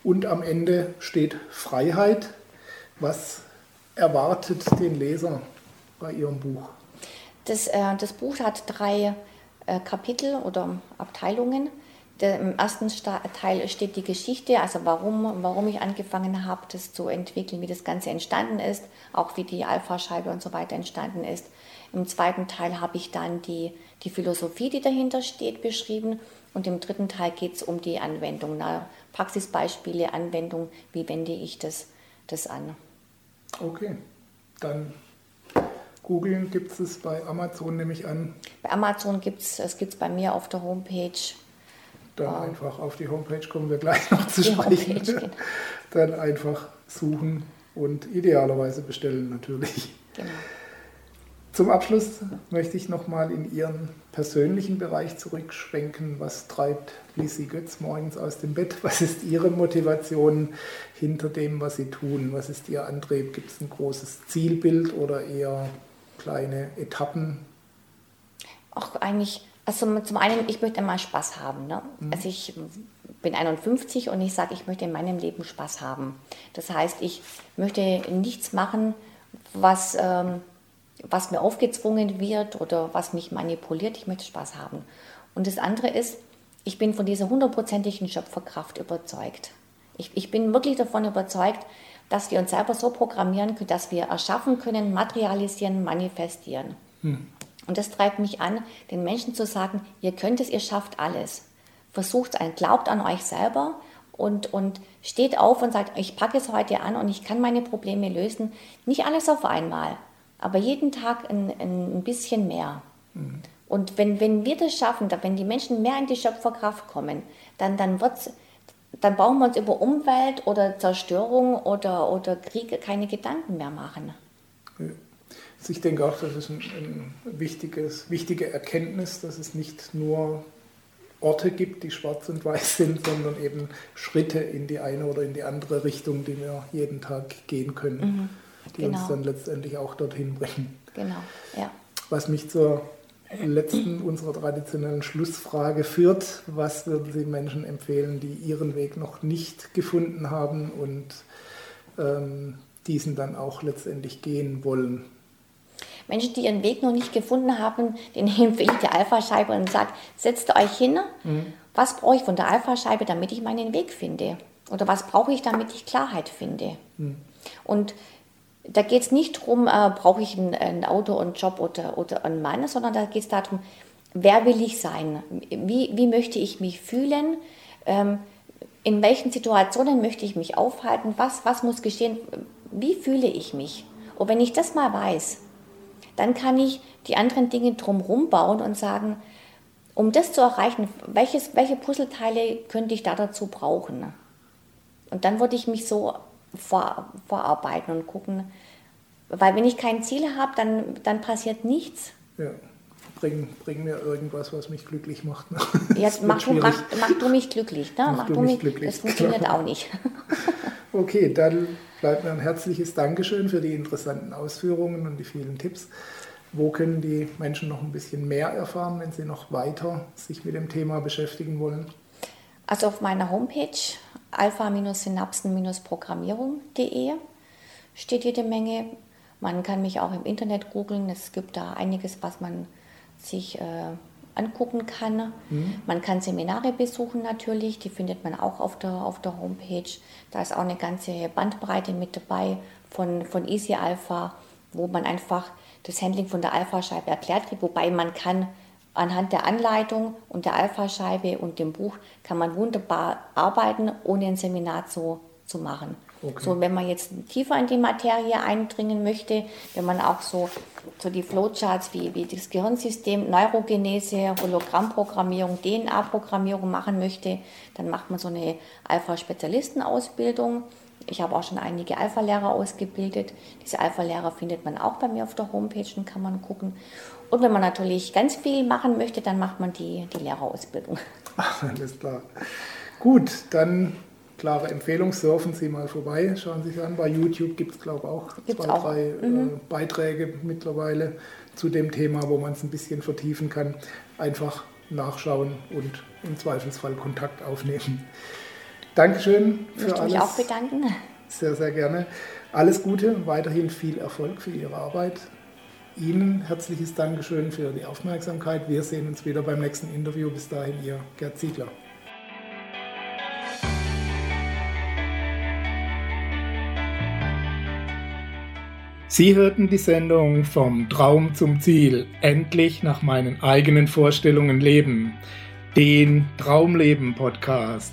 Und am Ende steht Freiheit. Was erwartet den Leser bei Ihrem Buch? Das, äh, das Buch hat drei äh, Kapitel oder Abteilungen. Der, Im ersten Teil steht die Geschichte, also warum, warum ich angefangen habe, das zu entwickeln, wie das Ganze entstanden ist, auch wie die Alpha-Scheibe und so weiter entstanden ist. Im zweiten Teil habe ich dann die, die Philosophie, die dahinter steht, beschrieben. Und im dritten Teil geht es um die Anwendung, na, Praxisbeispiele, Anwendung, wie wende ich das, das an. Okay, dann googeln gibt es bei Amazon, nehme ich an. Bei Amazon gibt es, es gibt es bei mir auf der Homepage. Dann ähm, einfach auf die Homepage kommen wir gleich noch zu sprechen. Homepage, genau. Dann einfach suchen und idealerweise bestellen natürlich. Genau. Zum Abschluss möchte ich nochmal in Ihren persönlichen Bereich zurückschwenken. Was treibt Lisi Götz morgens aus dem Bett? Was ist Ihre Motivation hinter dem, was Sie tun? Was ist Ihr Antrieb? Gibt es ein großes Zielbild oder eher kleine Etappen? Auch eigentlich, also zum einen, ich möchte immer Spaß haben. Ne? Mhm. Also ich bin 51 und ich sage, ich möchte in meinem Leben Spaß haben. Das heißt, ich möchte nichts machen, was... Ähm, was mir aufgezwungen wird oder was mich manipuliert. Ich möchte Spaß haben. Und das andere ist, ich bin von dieser hundertprozentigen Schöpferkraft überzeugt. Ich, ich bin wirklich davon überzeugt, dass wir uns selber so programmieren können, dass wir erschaffen können, materialisieren, manifestieren. Hm. Und das treibt mich an, den Menschen zu sagen, ihr könnt es, ihr schafft alles. Versucht es, glaubt an euch selber und, und steht auf und sagt, ich packe es heute an und ich kann meine Probleme lösen. Nicht alles auf einmal, aber jeden Tag ein, ein bisschen mehr. Mhm. Und wenn, wenn wir das schaffen, wenn die Menschen mehr in die Schöpferkraft kommen, dann, dann, wird's, dann brauchen wir uns über Umwelt oder Zerstörung oder, oder Kriege keine Gedanken mehr machen. Ja. Also ich denke auch, das ist ein, ein wichtiges, wichtige Erkenntnis, dass es nicht nur Orte gibt, die schwarz und weiß sind, sondern eben Schritte in die eine oder in die andere Richtung, die wir jeden Tag gehen können. Mhm die genau. uns dann letztendlich auch dorthin bringen. Genau, ja. Was mich zur letzten unserer traditionellen Schlussfrage führt. Was würden Sie Menschen empfehlen, die ihren Weg noch nicht gefunden haben und ähm, diesen dann auch letztendlich gehen wollen? Menschen, die ihren Weg noch nicht gefunden haben, denen empfehle ich die Alpha-Scheibe und sage, setzt euch hin, mhm. was brauche ich von der Alpha-Scheibe, damit ich meinen Weg finde? Oder was brauche ich, damit ich Klarheit finde? Mhm. Und da geht es nicht darum, äh, brauche ich ein, ein, Auto, einen Job oder, oder einen Mann, sondern da geht es darum, wer will ich sein? Wie, wie möchte ich mich fühlen? Ähm, in welchen Situationen möchte ich mich aufhalten? Was, was muss geschehen? Wie fühle ich mich? Und wenn ich das mal weiß, dann kann ich die anderen Dinge drumherum bauen und sagen, um das zu erreichen, welches, welche Puzzleteile könnte ich da dazu brauchen? Und dann würde ich mich so vor, vorarbeiten und gucken, weil wenn ich kein Ziel habe, dann, dann passiert nichts. Ja. Bring, bring mir irgendwas, was mich glücklich macht. Ne? Jetzt mach du, mach, mach du mich glücklich. Ne? Mach, mach du mich glücklich. Das funktioniert genau. auch nicht. okay, dann bleibt mir ein herzliches Dankeschön für die interessanten Ausführungen und die vielen Tipps. Wo können die Menschen noch ein bisschen mehr erfahren, wenn sie noch weiter sich mit dem Thema beschäftigen wollen? Also auf meiner Homepage alpha-synapsen-programmierung.de steht jede Menge. Man kann mich auch im Internet googeln. Es gibt da einiges, was man sich äh, angucken kann. Mhm. Man kann Seminare besuchen natürlich, die findet man auch auf der, auf der Homepage. Da ist auch eine ganze Bandbreite mit dabei von, von Easy Alpha, wo man einfach das Handling von der Alpha-Scheibe erklärt kriegt, wobei man kann anhand der Anleitung und der Alpha-Scheibe und dem Buch kann man wunderbar arbeiten, ohne ein Seminar zu, zu machen. Okay. So, wenn man jetzt tiefer in die Materie eindringen möchte, wenn man auch so, so die Flowcharts wie, wie das Gehirnsystem, Neurogenese, Hologrammprogrammierung, DNA-Programmierung machen möchte, dann macht man so eine Alpha-Spezialistenausbildung. Ich habe auch schon einige Alpha-Lehrer ausgebildet. Diese Alpha-Lehrer findet man auch bei mir auf der Homepage und kann man gucken. Und wenn man natürlich ganz viel machen möchte, dann macht man die, die Lehrerausbildung. Alles klar. Gut, dann klare Empfehlung, surfen Sie mal vorbei, schauen Sie sich an. Bei YouTube gibt es, glaube ich, auch Gibt's zwei, auch. drei äh, mhm. äh, Beiträge mittlerweile zu dem Thema, wo man es ein bisschen vertiefen kann. Einfach nachschauen und im Zweifelsfall Kontakt aufnehmen. Dankeschön für ich alles. Ich mich auch bedanken. Sehr, sehr gerne. Alles Gute, weiterhin viel Erfolg für Ihre Arbeit. Ihnen herzliches Dankeschön für die Aufmerksamkeit. Wir sehen uns wieder beim nächsten Interview. Bis dahin, Ihr Gerd Ziegler. Sie hörten die Sendung Vom Traum zum Ziel, endlich nach meinen eigenen Vorstellungen leben, den Traumleben Podcast.